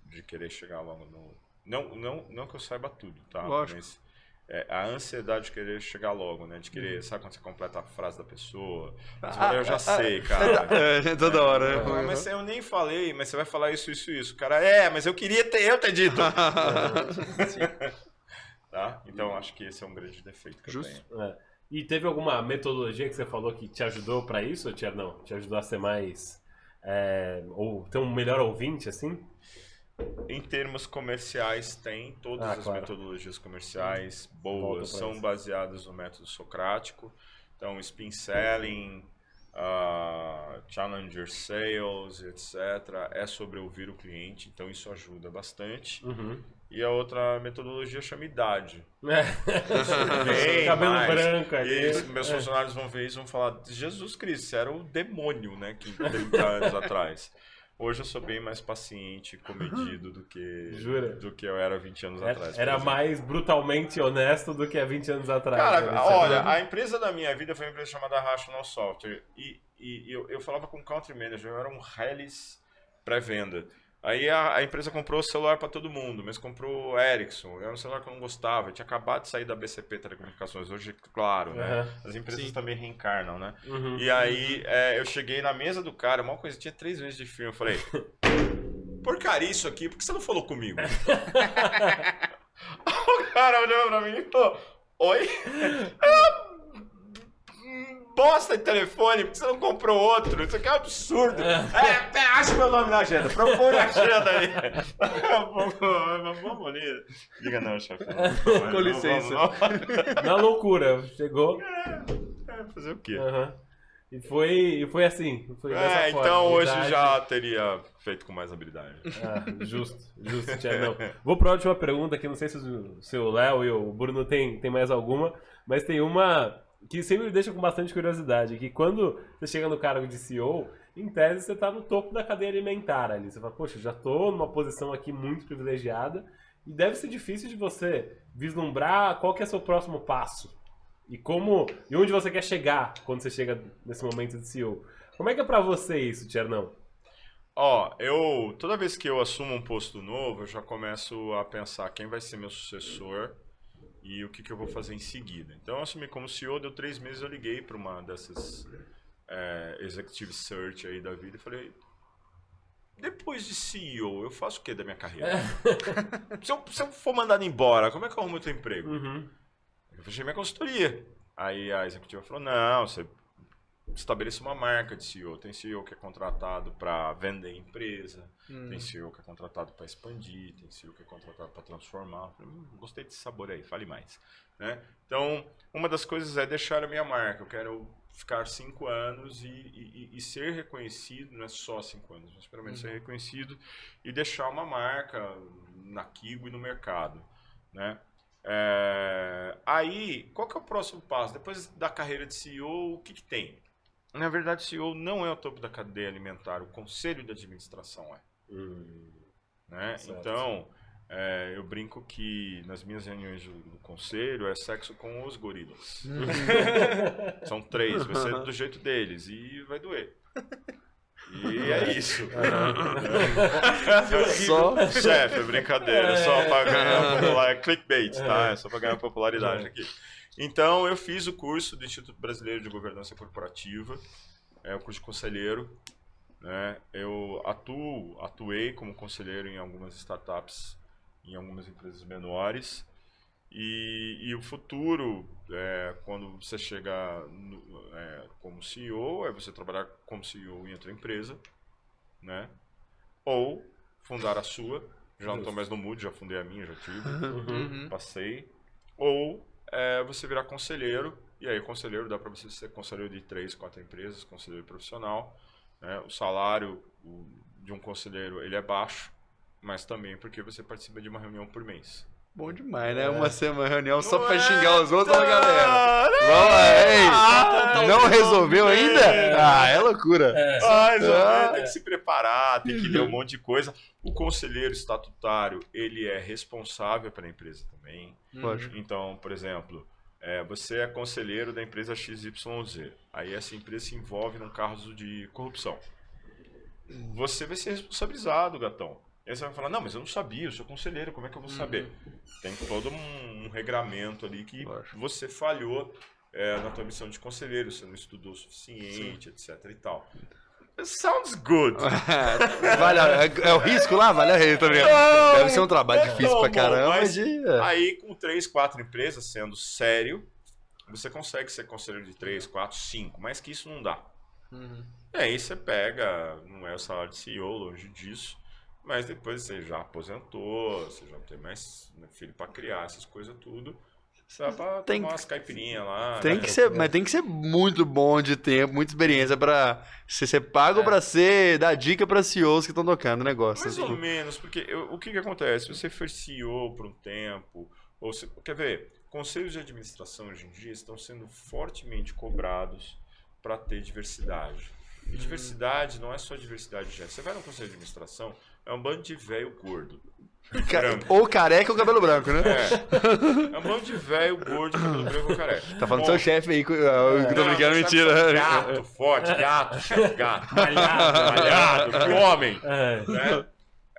de querer chegar logo no. Não, não, não que eu saiba tudo, tá? Lógico. Mas é, a ansiedade de querer chegar logo, né? De querer, sabe quando você completa a frase da pessoa? Você fala, eu já sei, cara. É, toda hora. Ah, mas eu nem falei, mas você vai falar isso, isso, isso. Cara, é, mas eu queria ter eu ter dito. tá? Então acho que esse é um grande defeito que Justo. eu tenho. É. E teve alguma metodologia que você falou que te ajudou pra isso, ou Tia? Não, te ajudou a ser mais. é, ou ter um melhor ouvinte, assim? Em termos comerciais, tem todas Ah, as claro. metodologias comerciais boas, são baseadas no método socrático. Então, spin selling, ah, challenger sales, etc. É sobre ouvir o cliente, então isso ajuda bastante. Uhum. E a outra metodologia chama idade. É. Cabelo mais. branco ali. E meus É. funcionários vão ver isso e vão falar: Jesus Cristo, você era o demônio, né? Que 30 anos atrás. Hoje eu sou bem mais paciente, comedido do que, Jura? do que eu era 20 anos Era- atrás. por Era mais brutalmente honesto do que há 20 anos atrás. Cara, né? olha, a empresa da minha vida foi uma empresa chamada Rational Software. E, e eu, eu falava com o country manager, eu era um Hellis pré-venda. Aí a, a empresa comprou celular para todo mundo, mas comprou Ericsson. Era um celular que eu não gostava. Eu tinha acabado de sair da BCP Telecomunicações. Hoje, claro, né? Aham. As empresas Sim. também reencarnam, né? Uhum. E aí é, eu cheguei na mesa do cara, uma coisa, tinha três meses de filme. Eu falei, porcaria isso aqui, por que você não falou comigo? o cara olhou pra mim e falou, oi? Bosta de telefone, por que você não comprou outro? Isso aqui é um absurdo. É, é, acha meu nome na agenda, procura a agenda aí. vamos, vamos ali. Diga não, chefe. Com licença. Na loucura, chegou. É, fazer o quê? Aham. E foi, foi assim. Foi É, forma, então hoje idade. já teria feito com mais habilidade. Ah, justo, justo, Tia, não. Vou para a última pergunta aqui, não sei se o se o Léo e o Bruno tem, tem mais alguma, mas tem uma que sempre me deixa com bastante curiosidade, que quando você chega no cargo de CEO, em tese você está no topo da cadeia alimentar ali. Você fala, poxa, já estou numa posição aqui muito privilegiada e deve ser difícil de você vislumbrar qual que é seu próximo passo. E como e onde você quer chegar quando você chega nesse momento de CEO. Como é que é pra você isso, Tiernão? Ó, eu toda vez que eu assumo um posto novo, eu já começo a pensar quem vai ser meu sucessor e o que, que eu vou fazer em seguida. Então, eu assumi como CEO, deu três meses, eu liguei para uma dessas é, executive search aí da vida e falei: depois de CEO, eu faço o que da minha carreira? se, eu, se eu for mandado embora, como é que eu arrumo outro emprego? Uhum. Eu fechei minha consultoria. Aí a executiva falou: não, você estabeleça uma marca de CEO. Tem CEO que é contratado para vender empresa, Hum. tem CEO que é contratado para expandir, tem CEO que é contratado para transformar. "Hum, gostei desse sabor aí, fale mais. Né? Então, uma das coisas é deixar a minha marca. Eu quero ficar cinco anos e, e- e ser reconhecido, não é só cinco anos, mas pelo menos ser reconhecido e deixar uma marca na Kigo e no mercado. Né? É, aí, qual que é o próximo passo? Depois da carreira de CEO, o que, que tem? Na verdade, CEO não é o topo da cadeia alimentar, o conselho de administração é. Hum, Né? Então, é, eu brinco que nas minhas reuniões do, do conselho é sexo com os gorilas. São três, vai ser do jeito deles e vai doer. E é isso. Só. Chefe, é brincadeira, só pra ganhar popular, é clickbait, tá? É só pra ganhar popularidade aqui. Então, eu fiz o curso do Instituto Brasileiro de Governança Corporativa, é o curso de conselheiro, né? Eu atuo, atuei como conselheiro em algumas startups, em algumas empresas menores, e, e o futuro, é, quando você chegar no- é, como CEO, é você trabalhar como CEO em outra empresa, né? Ou fundar a sua. Já não estou mais no Mood, já fundei a minha, já tive, Uhum. passei. Ou é, você virar conselheiro, e aí conselheiro dá para você ser conselheiro de três, quatro empresas, conselheiro profissional. né? O salário de um conselheiro ele é baixo, mas também porque você participa de uma reunião por mês. Bom demais, né? Uma semana reunião só pra é xingar os outros, ó, galera. Vamos lá, ei. Ah, Não resolveu é. ainda? Ah, é loucura. Mas Ah. tem que se preparar, tem que ler um monte de coisa. O conselheiro estatutário, ele é responsável pela empresa também. Lógico. Então, por exemplo, é, você é conselheiro da empresa XYZ. Aí essa empresa se envolve num caso de corrupção. Você vai ser responsabilizado, gatão. Aí você vai falar, não, mas eu não sabia, eu sou conselheiro, como é que eu vou saber? Tem todo um, um regramento ali que Lógico. você falhou é, na tua missão de conselheiro, você não estudou o suficiente, etc e tal. Sounds good. vale é, é o risco lá? Vale a rei, ligado? Não, Deve ser um trabalho não é difícil pra tão bom, caramba. mas- de- é. Aí, com três, quatro empresas, sendo sério, você consegue ser conselheiro de três, quatro, cinco, mas que isso não dá. Uhum. E aí você pega, não é o salário de CEO, longe disso, mas depois você já aposentou, você já não tem mais né, filho pra criar, essas coisas tudo. Você dá pra Tem- tomar umas caipirinhas lá. Tem né? que ser, mas tem que ser muito bom de tempo, muita experiência pra você ser pago É. pra ser, dar dica pra CEOs que estão tocando o negócio. Mais ou Tipo, menos, porque eu- o que, que acontece? Você for CEO por um tempo, ou se, quer ver, conselhos de administração hoje em dia estão sendo fortemente cobrados para ter diversidade. E diversidade não é só diversidade de gênero. Você vai no conselho de administração, é um bando de velho gordo. branco. ou careca ou cabelo branco, né? É, é um bando de velho gordo, cabelo branco ou careca. Tá falando do Bom, seu chefe aí, que eu que eu tô não, brincando, mentira. é Gato, forte, gato, chefe, gato. Malhado, malhado, que homem. É. né?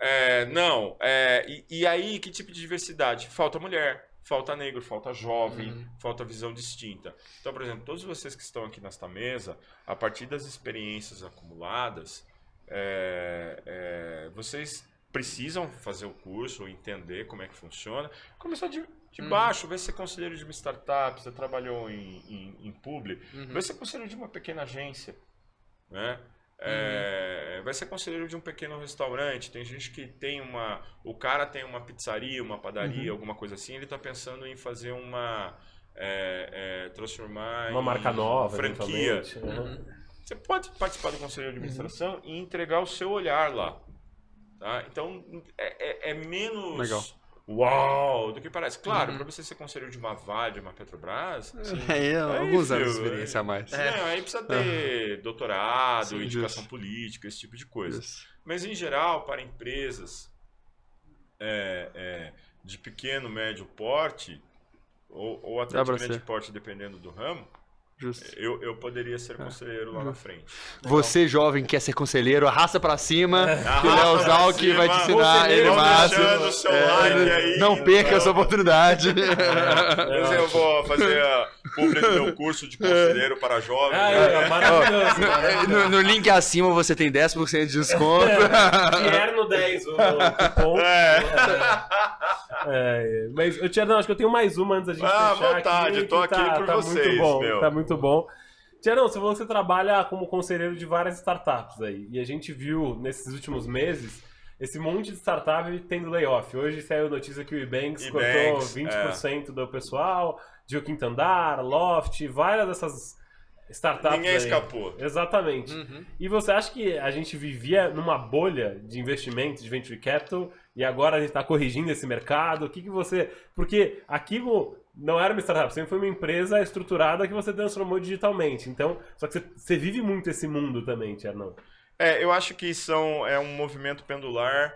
É, não, é, e, e aí que tipo de diversidade? Falta mulher, falta negro, falta jovem, falta visão distinta. Então, por exemplo, todos vocês que estão aqui nesta mesa, a partir das experiências acumuladas, é, é, vocês precisam fazer o curso, entender como é que funciona, começar de, de baixo, vai ser conselheiro de uma startup, você trabalhou em, em, em publi, Uhum. vai ser conselheiro de uma pequena agência, né? É, vai ser conselheiro de um pequeno restaurante. Tem gente que tem uma. O cara tem uma pizzaria, uma padaria, Uhum. alguma coisa assim. Ele está pensando em fazer uma. é, é, transformar Uma em marca nova, franquia. eventualmente. Uhum. Você pode participar do conselho de administração e entregar o seu olhar lá. Tá? Então é, é- é menos Legal. uau do que parece. Claro, Uhum. para você ser conselheiro de uma Vale, de uma Petrobras, Aí, Aí, alguns anos de experiência a mais. É. aí precisa ter doutorado, Sim, indicação justo. política, esse tipo de coisa. Isso. Mas, em geral, para empresas é, é, de pequeno, médio porte, ou, ou até de grande porte, dependendo do ramo, Justo. eu, eu poderia ser conselheiro lá na frente. Você, jovem, quer ser conselheiro, arrasta pra cima, que o Arrasta Léo Zalk vai te ensinar, ele o seu É, like aí. não perca então. essa oportunidade. Mas eu vou fazer a publi do meu curso de conselheiro para jovens. Aí, né? ó, maravilhoso, maravilhoso. no, no link acima você tem 10% de desconto. Tierno 10, o, o cupom. É. É, mas eu acho que eu tenho mais uma antes da gente Ah, fechar vontade, aqui, tô que aqui por tá vocês, muito bom, meu. Tá muito bom. Tiarão, você falou que você trabalha como conselheiro de várias startups aí. E a gente viu nesses últimos meses esse monte de startup tendo layoff. Hoje saiu notícia que o Ebanks cortou Ebanks, 20% do pessoal, de o Quinto Andar, Loft, várias dessas startups. Ninguém aí. escapou. Exatamente. Uhum. E você acha que a gente vivia numa bolha de investimento, de venture capital, e agora a gente está corrigindo esse mercado? O que, que você. Porque aquilo não era uma startup, sempre foi uma empresa estruturada que você transformou digitalmente. Então, só que você, você vive muito esse mundo também, Tiernão. É, eu acho que são, é um movimento pendular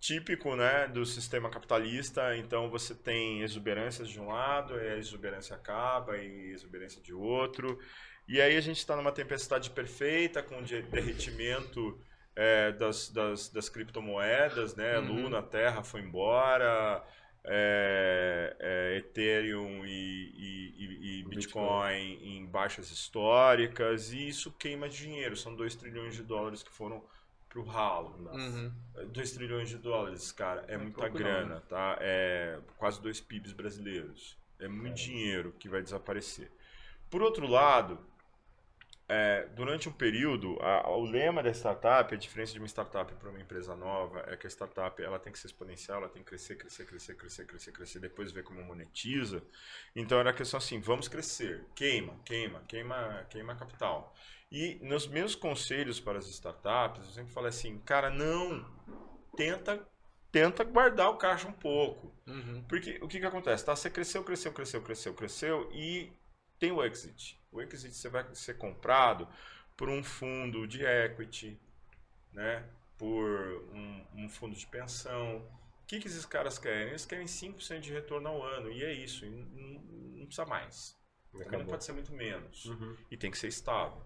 típico né, do sistema capitalista. Então você tem exuberâncias de um lado, e a exuberância acaba, e exuberância de outro. E aí a gente está numa tempestade perfeita, com de- derretimento é, das, das, das criptomoedas, né? Uhum. Luna, Terra foi embora, é, é, Ethereum e, e- e- e Bitcoin em baixas históricas, e isso queima dinheiro. São 2 trilhões de dólares que foram pro ralo. Uhum. 2 trilhões de dólares, cara, é, É muita pouco não, grana, tá? É quase dois PIBs brasileiros. É muito dinheiro que vai desaparecer. Por outro lado, é, durante um período, a- o lema da startup, a diferença de uma startup para uma empresa nova, é que a startup ela tem que ser exponencial, ela tem que crescer, crescer, crescer, crescer, crescer, crescer, depois ver como monetiza. Então era a questão assim, vamos crescer, queima, queima, queima, queima capital. E nos meus conselhos para as startups, eu sempre falo assim, cara, não, tenta, tenta guardar o caixa um pouco. Uhum. Porque o que, que acontece? Tá? Você cresceu, cresceu, cresceu, cresceu, cresceu e tem o exit. O exit você vai ser comprado por um fundo de equity, né? por um, um fundo de pensão. O que, que esses caras querem? Eles querem 5% de retorno ao ano. E é isso. Não, não precisa mais. Não pode ser muito menos. Uhum. E tem que ser estável.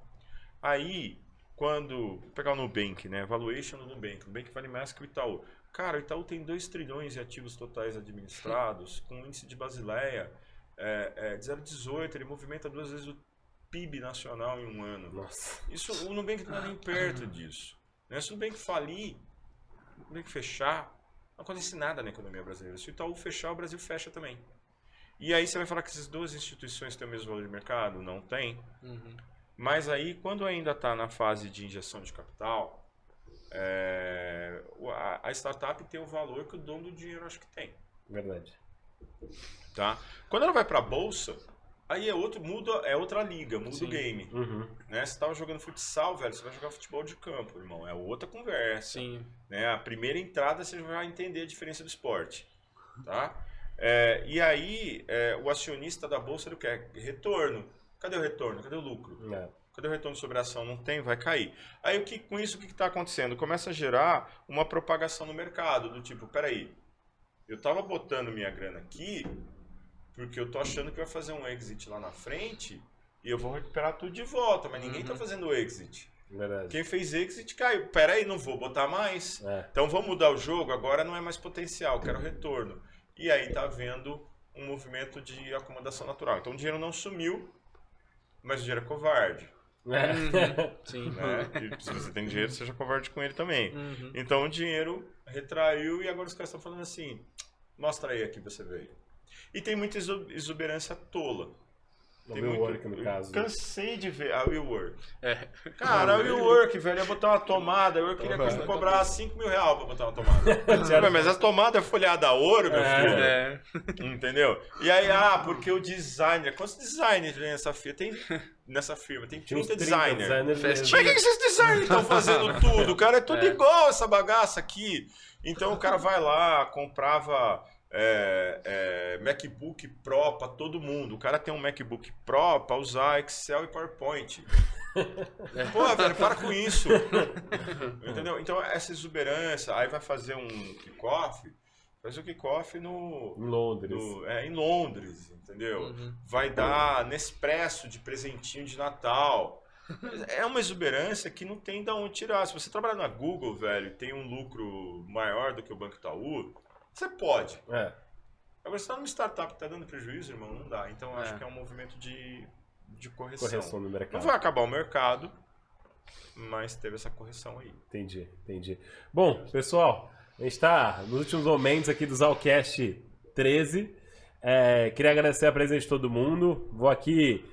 Aí, quando. Vou pegar o Nubank, né? Valuation do Nubank. O Nubank vale mais que o Itaú. Cara, o Itaú tem 2 trilhões de ativos totais administrados, com índice de Basileia é, é, de 0,18. Ele movimenta duas vezes o PIB nacional em um ano. Nossa. Isso, o Nubank não está nem perto disso. Né? Se o Nubank falir, o Nubank fechar, não acontece nada na economia brasileira. Se o Itaú fechar, o Brasil fecha também. E aí você vai falar que essas duas instituições têm o mesmo valor de mercado? Não tem. Uhum. Mas aí, quando ainda está na fase de injeção de capital, é, a startup tem o valor que o dono do dinheiro acho que tem. Verdade. Tá? Quando ela vai para bolsa, aí é outro, muda, é outra liga, muda Sim. o game. Uhum. Né? Você estava jogando futsal, velho, você vai jogar futebol de campo, irmão. É outra conversa. Sim. né? A primeira entrada você vai entender a diferença do esporte, tá? É, e aí é, o acionista da bolsa ele quer retorno. Cadê o retorno? Cadê o lucro? É. Cadê o retorno sobre a ação? Não tem, vai cair. Aí o que, com isso o que está acontecendo? Começa a gerar uma propagação no mercado do tipo, peraí, eu tava botando minha grana aqui porque eu tô achando que vai fazer um exit lá na frente e eu vou recuperar tudo de volta, mas ninguém tá Uhum. fazendo exit. Verdade. Quem fez exit caiu. Peraí, não vou botar mais. É. Então vamos mudar o jogo, agora não é mais potencial, quero retorno. E aí tá havendo um movimento de acomodação natural. Então o dinheiro não sumiu, mas o dinheiro é covarde. É. Uhum. Sim. Né? E se você tem dinheiro, seja covarde com ele também. Uhum. Então o dinheiro retraiu e agora os caras estão falando assim: mostra aí aqui você veio. E tem muita exu- exuberância tola. No Tem meu muito- work, no caso. Cansei de ver a Will Work. É. Cara, a Will Work, velho, ia botar uma tomada. Eu queria Uhum. cobrar 5 mil reais pra botar uma tomada. mas a tomada é folhada a ouro, meu É. filho. É. Entendeu? E aí, ah, porque o designer. Quantos designers tem nessa firma? Tem nessa firma, tem Tinha uns 30 30 designers. Festinha. Mas o que, que esses designers estão fazendo tudo? Cara, é tudo É. igual essa bagaça aqui. Então o cara vai lá, comprava é, é, MacBook Pro pra todo mundo. O cara tem um MacBook Pro pra usar Excel e PowerPoint. Pô, velho, para com isso. Entendeu? Então essa exuberância, aí vai fazer um kickoff, faz o kickoff no, Em Londres. no- é, em Londres, entendeu? Uhum. vai dar Nespresso de presentinho de Natal. É uma exuberância que não tem de onde tirar. Se você trabalha na Google, velho, e tem um lucro maior do que o Banco Itaú, você pode. É. Agora, se tá numa startup que tá dando prejuízo, irmão, não dá. Então, eu acho É. que é um movimento de, de correção. Correção Não mercado. vai acabar o mercado, mas teve essa correção aí. Entendi, entendi. Bom, pessoal, a gente está nos últimos momentos aqui do Zalcast 13. É, queria agradecer a presença de todo mundo. Vou aqui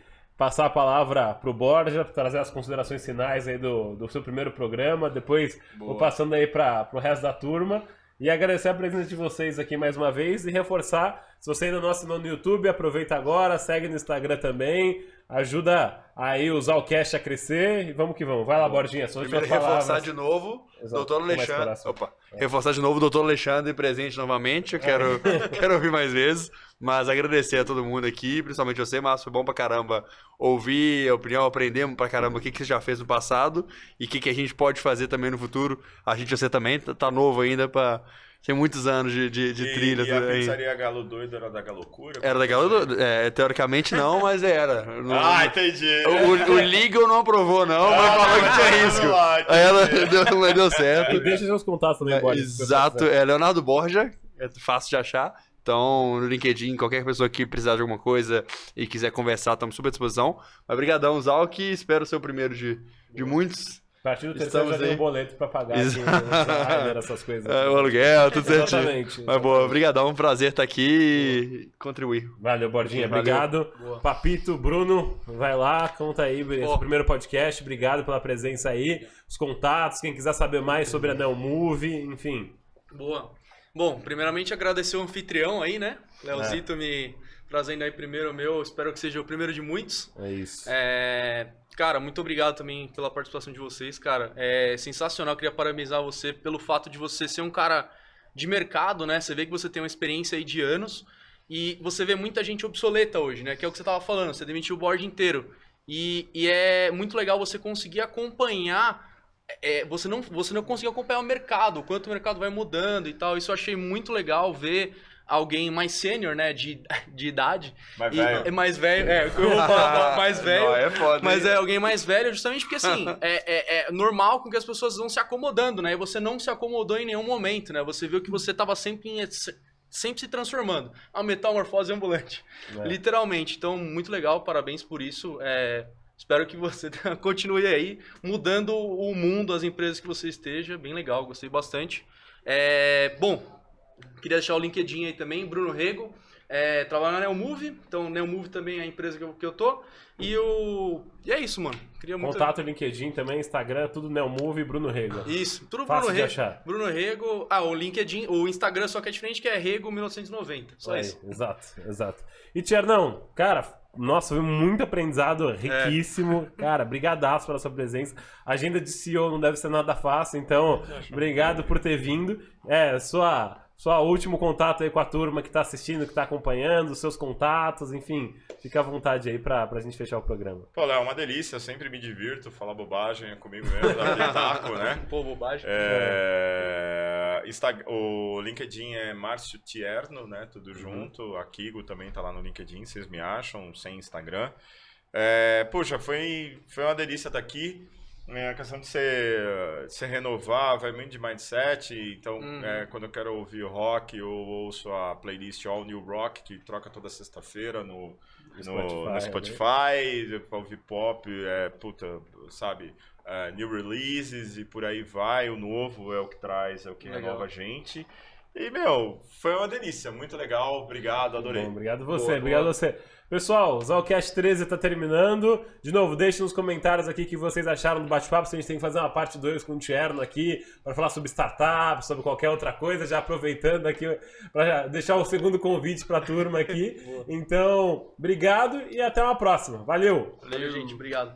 passar a palavra pro Borja, para trazer as considerações finais aí do, do seu primeiro programa. Depois Boa. vou passando aí para o resto da turma. E agradecer a presença de vocês aqui mais uma vez e reforçar, se você ainda não assinou no YouTube, aproveita agora, segue no Instagram também, ajuda aí o Zalcast a crescer e vamos que vamos. Vai lá, Bordinha, só Primeiro reforçar de novo, Exato, doutor Alexandre. Opa, reforçar de novo, doutor Alexandre presente novamente. Eu quero, quero ouvir mais vezes. Mas agradecer a todo mundo aqui, principalmente você, Márcio. Foi bom pra caramba ouvir a opinião, aprendemos pra caramba o que, que você já fez no passado e o que, que a gente pode fazer também no futuro. A gente, você também, tá tá novo ainda pra. Tem muitos anos de, de, de e, trilha. E a aí. pizzaria Galo Doido era da Galocura? Era da Galo? É, teoricamente não, mas era. Não- Ah, entendi. o, o Legal não aprovou, não, mas Ah, falou mas que tinha tá risco. lá, Aí ela deu, mas deu E certo. deixa seus contatos também, Borja. se você Exato, é Leonardo Borja, é fácil de achar. Então, no LinkedIn, qualquer pessoa que precisar de alguma coisa e quiser conversar, estamos super à disposição. Mas brigadão, Zalk, espero ser o primeiro de, de muitos. A partir do terceiro Estamos já tem um boleto pra pagar aqui, Exato. né, essas coisas. É, o aluguel, tudo certinho. Exatamente. Mas boa, brigadão, um prazer estar aqui e contribuir. Valeu, Bordinha. Valeu. Obrigado. Boa. Papito, Bruno, vai lá, conta aí esse Pô. primeiro podcast. Obrigado pela presença aí. Os contatos, quem quiser saber mais sobre a Neo Movie, enfim. Boa. Bom, primeiramente agradecer o anfitrião aí, né? Leozito me trazendo aí primeiro o meu, espero que seja o primeiro de muitos. É isso. É, cara, muito obrigado também pela participação de vocês, cara. É sensacional, queria parabenizar você pelo fato de você ser um cara de mercado, né? Você vê que você tem uma experiência aí de anos e você vê muita gente obsoleta hoje, né? Que é o que você tava falando, você demitiu o board inteiro. E, e é muito legal você conseguir acompanhar é, você, não, você não conseguiu acompanhar o mercado, o quanto o mercado vai mudando e tal. Isso eu achei muito legal ver alguém mais sênior, né, de, de idade. Mas, e, velho. é mais velho, é, eu vou falar mais velho. Não, é foda. Mas hein? é alguém mais velho, justamente porque assim, é, é, é normal com que as pessoas vão se acomodando, né? E você não se acomodou em nenhum momento, né? Você viu que você estava sempre, em- sempre se transformando. A metamorfose ambulante. É. Literalmente. Então, muito legal, parabéns por isso. É, espero que você continue aí mudando o mundo, as empresas que você esteja. Bem legal, gostei bastante. É, bom, queria deixar o LinkedIn aí também, Bruno Rego. É, trabalho na Neomove, então Neomove também é a empresa que eu, que eu tô. E, o... e é isso, mano. Queria muito. Contato, LinkedIn também, Instagram, tudo Neo Movie, Bruno Rego. Isso, tudo Fácil Bruno de Rego. achar. Bruno Rego. Ah, o LinkedIn, o Instagram só que é diferente, que é Rego 1990. Só Aí, isso. Exato, exato. E Tiernão, cara, nossa, foi muito aprendizado, riquíssimo. Cara, brigadaço pela sua presença. Agenda de CEO não deve ser nada fácil, então, obrigado por ter vindo. É, sua, sua último contato aí com a turma que tá assistindo, que tá acompanhando, seus contatos, enfim, fica à vontade aí pra, pra gente fechar o programa. Pô, Léo, é uma delícia, eu sempre me divirto, falar bobagem é comigo mesmo, dar pitaco, né? Pô, bobagem. É, Insta- o LinkedIn é Márcio Tierno, né? Tudo junto. A Kigo também tá lá no LinkedIn, vocês me acham, sem Instagram. É, puxa, foi, foi uma delícia estar aqui. É, a questão de se, se renovar vai muito de mindset. Então, Uhum. é, quando eu quero ouvir rock, eu ouço a playlist All New Rock, que troca toda sexta-feira no, no, Spotify, no né? Pra ouvir pop, é, puta, sabe? é, new releases e por aí vai. O novo é o que traz, é o que Legal. renova a gente. E, meu, foi uma delícia. Muito legal. Obrigado, adorei. Bom, obrigado você, Boa, obrigado boa. você. Pessoal, o Zalcast 13 tá terminando. De novo, deixem nos comentários aqui o que vocês acharam do bate-papo. Se a gente tem que fazer uma parte 2 com o Tierno aqui para falar sobre startups, sobre qualquer outra coisa, já aproveitando aqui para deixar o segundo convite para a turma aqui. Então, obrigado e até uma próxima. Valeu! Valeu, gente. Obrigado.